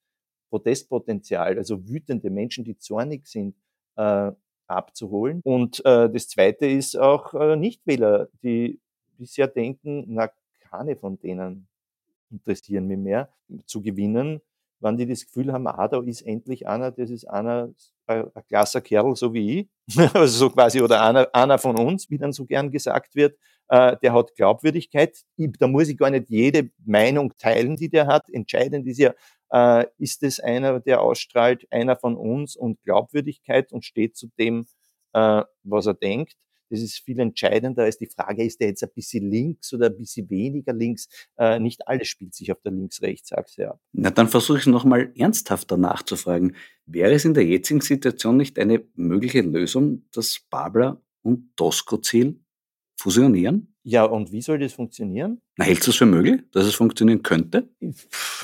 Protestpotenzial, also wütende Menschen, die zornig sind, äh, abzuholen. Und äh, das Zweite ist auch äh, Nichtwähler, die bisher denken, na, keine von denen interessieren mich mehr, zu gewinnen, wenn die das Gefühl haben, ah, da ist endlich einer, das ist einer, ein, ein klasser Kerl, so wie ich, [LAUGHS] also so quasi, oder einer, einer von uns, wie dann so gern gesagt wird, äh, der hat Glaubwürdigkeit. Ich, da muss ich gar nicht jede Meinung teilen, die der hat. Entscheidend ist ja, äh, ist es einer, der ausstrahlt, einer von uns und Glaubwürdigkeit und steht zu dem, äh, was er denkt. Das ist viel entscheidender als die Frage, ist der jetzt ein bisschen links oder ein bisschen weniger links? Äh, nicht alles spielt sich auf der Links-Rechts-Achse ab. Na, dann versuche ich nochmal ernsthafter nachzufragen. Wäre es in der jetzigen Situation nicht eine mögliche Lösung, dass Babler und Tosco-Ziel fusionieren? Ja, und wie soll das funktionieren? Na, hältst du es für möglich, dass es funktionieren könnte?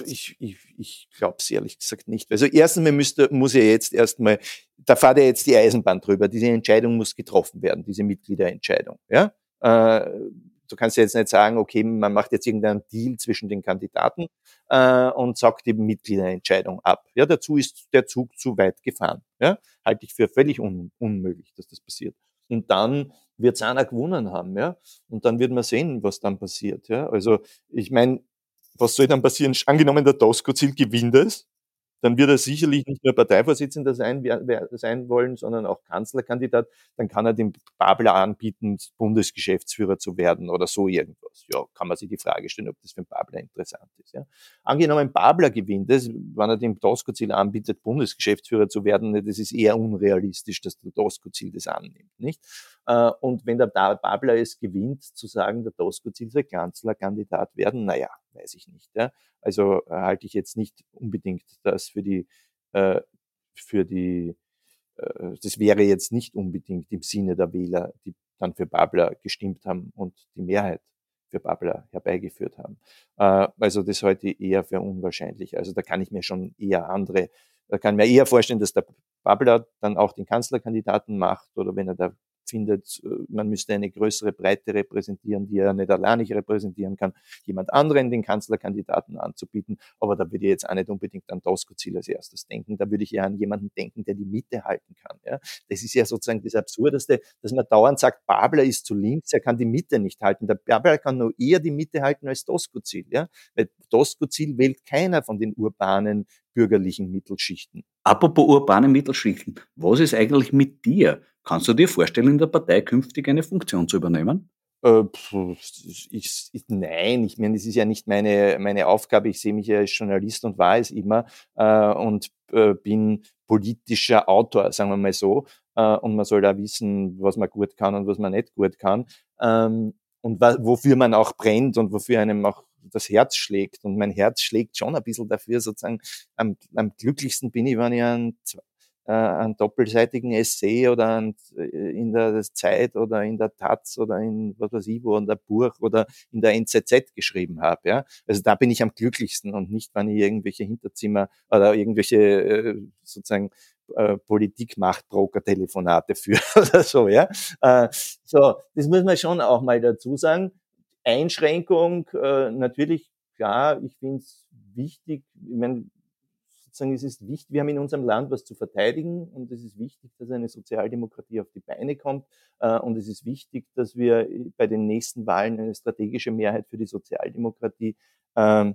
Ich, ich, ich glaube es ehrlich gesagt nicht. Also erstens müsste, muss ja jetzt erstmal, da fahrt ja jetzt die Eisenbahn drüber, diese Entscheidung muss getroffen werden, diese Mitgliederentscheidung. Ja? Äh, du kannst ja jetzt nicht sagen, okay, man macht jetzt irgendeinen Deal zwischen den Kandidaten äh, und sagt die Mitgliederentscheidung ab. Ja, dazu ist der Zug zu weit gefahren. Ja? Halte ich für völlig un unmöglich, dass das passiert. Und dann wird es einer gewonnen haben, ja. Und dann wird man sehen, was dann passiert, ja. Also, ich meine, was soll dann passieren? Angenommen, der Tosco-Ziel gewinnt es, dann wird er sicherlich nicht nur Parteivorsitzender sein, sein wollen, sondern auch Kanzlerkandidat. Dann kann er dem Babler anbieten, Bundesgeschäftsführer zu werden oder so irgendwas. Ja, kann man sich die Frage stellen, ob das für einen Babler interessant ist. Ja. Angenommen, Babler gewinnt es, wenn er dem Tosco-Ziel anbietet, Bundesgeschäftsführer zu werden, das ist eher unrealistisch, dass der Tosco-Ziel das annimmt. Nicht? Äh, und wenn der Babler es gewinnt, zu sagen, der Tosco-Ziel soll Kanzlerkandidat werden, naja, weiß ich nicht. Ja. Also äh, halte ich jetzt nicht unbedingt das für die, äh, für die, äh, das wäre jetzt nicht unbedingt im Sinne der Wähler, die dann für Babler gestimmt haben und die Mehrheit für Babler herbeigeführt haben. Äh, also das halte ich eher für unwahrscheinlich. Also da kann ich mir schon eher andere, da kann ich mir eher vorstellen, dass der Babler dann auch den Kanzlerkandidaten macht oder wenn er da findet, äh, man müsste eine größere Breite repräsentieren, die er nicht alleinig repräsentieren kann, jemand anderen den Kanzlerkandidaten anzubieten. Aber da würde ich jetzt auch nicht unbedingt an Tosco-Ziel als erstes denken. Da würde ich eher an jemanden denken, der die Mitte halten kann. Ja? Das ist ja sozusagen das Absurdeste, dass man dauernd sagt, Babler ist zu links, er kann die Mitte nicht halten. Der Babler kann nur eher die Mitte halten als Tosco-Ziel. Ja? Weil Tosco-Ziel wählt keiner von den urbanen bürgerlichen Mittelschichten. Apropos urbane Mittelschichten, was ist eigentlich mit dir? Kannst du dir vorstellen, in der Partei künftig eine Funktion zu übernehmen? Äh, ich, ich, nein, ich meine, das ist ja nicht meine, meine Aufgabe. Ich sehe mich ja als Journalist und war es immer äh, und äh, bin politischer Autor, sagen wir mal so. Äh, und man soll da wissen, was man gut kann und was man nicht gut kann. Ähm, und wofür man auch brennt und wofür einem auch das Herz schlägt. Und mein Herz schlägt schon ein bisschen dafür, sozusagen, am, am glücklichsten bin ich, wenn ich einen, äh, einen doppelseitigen Essay oder ein, äh, in der Zeit oder in der Taz oder in, was weiß ich wo, in der Buch oder in der NZZ geschrieben habe. Ja? Also da bin ich am glücklichsten und nicht, wenn ich irgendwelche Hinterzimmer oder irgendwelche äh, sozusagen äh, Politik-Machtbroker-Telefonate [LAUGHS] führe oder so, ja. Äh, so, das muss man schon auch mal dazu sagen. Einschränkung, äh, natürlich, klar, ich finde es wichtig, ich meine, sozusagen, es ist wichtig, wir haben in unserem Land was zu verteidigen und es ist wichtig, dass eine Sozialdemokratie auf die Beine kommt äh, und es ist wichtig, dass wir bei den nächsten Wahlen eine strategische Mehrheit für die Sozialdemokratie äh,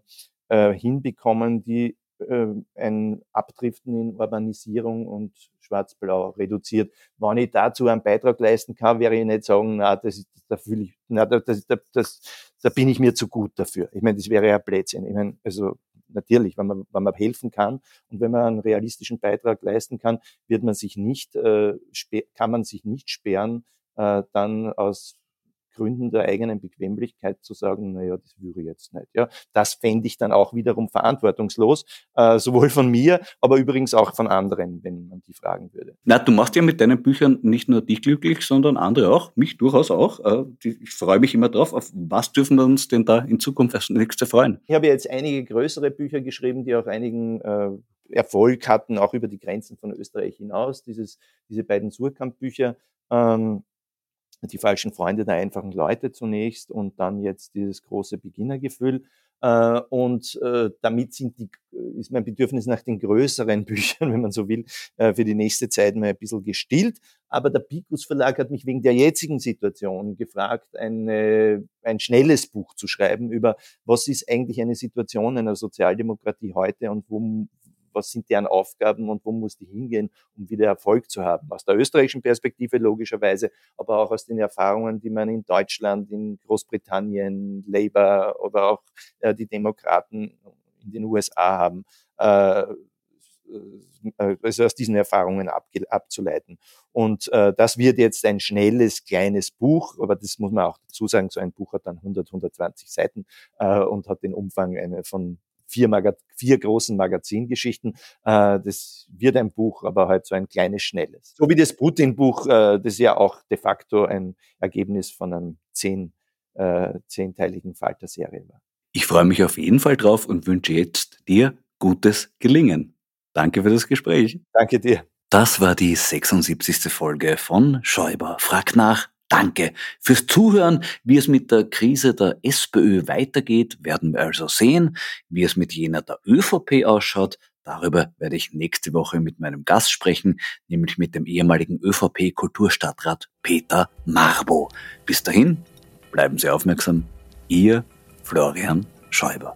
äh, hinbekommen, die äh, ein Abdriften in Urbanisierung und Schwarz-Blau reduziert. Wenn ich dazu einen Beitrag leisten kann, wäre ich nicht sagen, na, das ist, da fühle ich, na, das, das, das, da bin ich mir zu gut dafür. Ich meine, das wäre ja Blödsinn. Ich meine, also natürlich, wenn man, wenn man helfen kann und wenn man einen realistischen Beitrag leisten kann, wird man sich nicht, äh, kann man sich nicht sperren, äh, dann aus Gründen der eigenen Bequemlichkeit zu sagen, naja, das würde ich jetzt nicht. Ja, das fände ich dann auch wiederum verantwortungslos, äh, sowohl von mir, aber übrigens auch von anderen, wenn man die fragen würde. Na, du machst ja mit deinen Büchern nicht nur dich glücklich, sondern andere auch, mich durchaus auch. Äh, ich freue mich immer drauf. Auf was dürfen wir uns denn da in Zukunft als nächste freuen? Ich habe jetzt einige größere Bücher geschrieben, die auch einigen äh, Erfolg hatten, auch über die Grenzen von Österreich hinaus. Dieses, diese beiden Surkamp-Bücher. Ähm, die falschen Freunde der einfachen Leute zunächst und dann jetzt dieses große Beginnergefühl. Äh, und äh, damit sind die, ist mein Bedürfnis nach den größeren [LAUGHS] Büchern, wenn man so will, äh, für die nächste Zeit mal ein bisschen gestillt. Aber der Picus Verlag hat mich wegen der jetzigen Situation gefragt, eine, ein schnelles Buch zu schreiben über, was ist eigentlich eine Situation einer Sozialdemokratie heute und wo, was sind deren Aufgaben und wo muss die hingehen, um wieder Erfolg zu haben. Aus der österreichischen Perspektive logischerweise, aber auch aus den Erfahrungen, die man in Deutschland, in Großbritannien, Labour oder auch äh, die Demokraten in den USA haben. Äh, äh, also aus diesen Erfahrungen abzuleiten. Und äh, das wird jetzt ein schnelles, kleines Buch, aber das muss man auch dazu sagen, so ein Buch hat dann 100, 120 Seiten äh, und hat den Umfang eine von vier, Maga vier großen Magazingeschichten. Äh, das wird ein Buch, aber halt so ein kleines, schnelles. So wie das Putin-Buch, äh, das ja auch de facto ein Ergebnis von einem zehn, äh, zehnteiligen Falter-Serie war. Ich freue mich auf jeden Fall drauf und wünsche jetzt dir gutes Gelingen. Danke für das Gespräch. Danke dir. Das war die 76. Folge von Schäuber fragt nach Danke fürs Zuhören. Wie es mit der Krise der SPÖ weitergeht, werden wir also sehen. Wie es mit jener der ÖVP ausschaut, darüber werde ich nächste Woche mit meinem Gast sprechen, nämlich mit dem ehemaligen ÖVP-Kulturstadtrat Peter Marbo. Bis dahin, bleiben Sie aufmerksam. Ihr Florian Schäuber.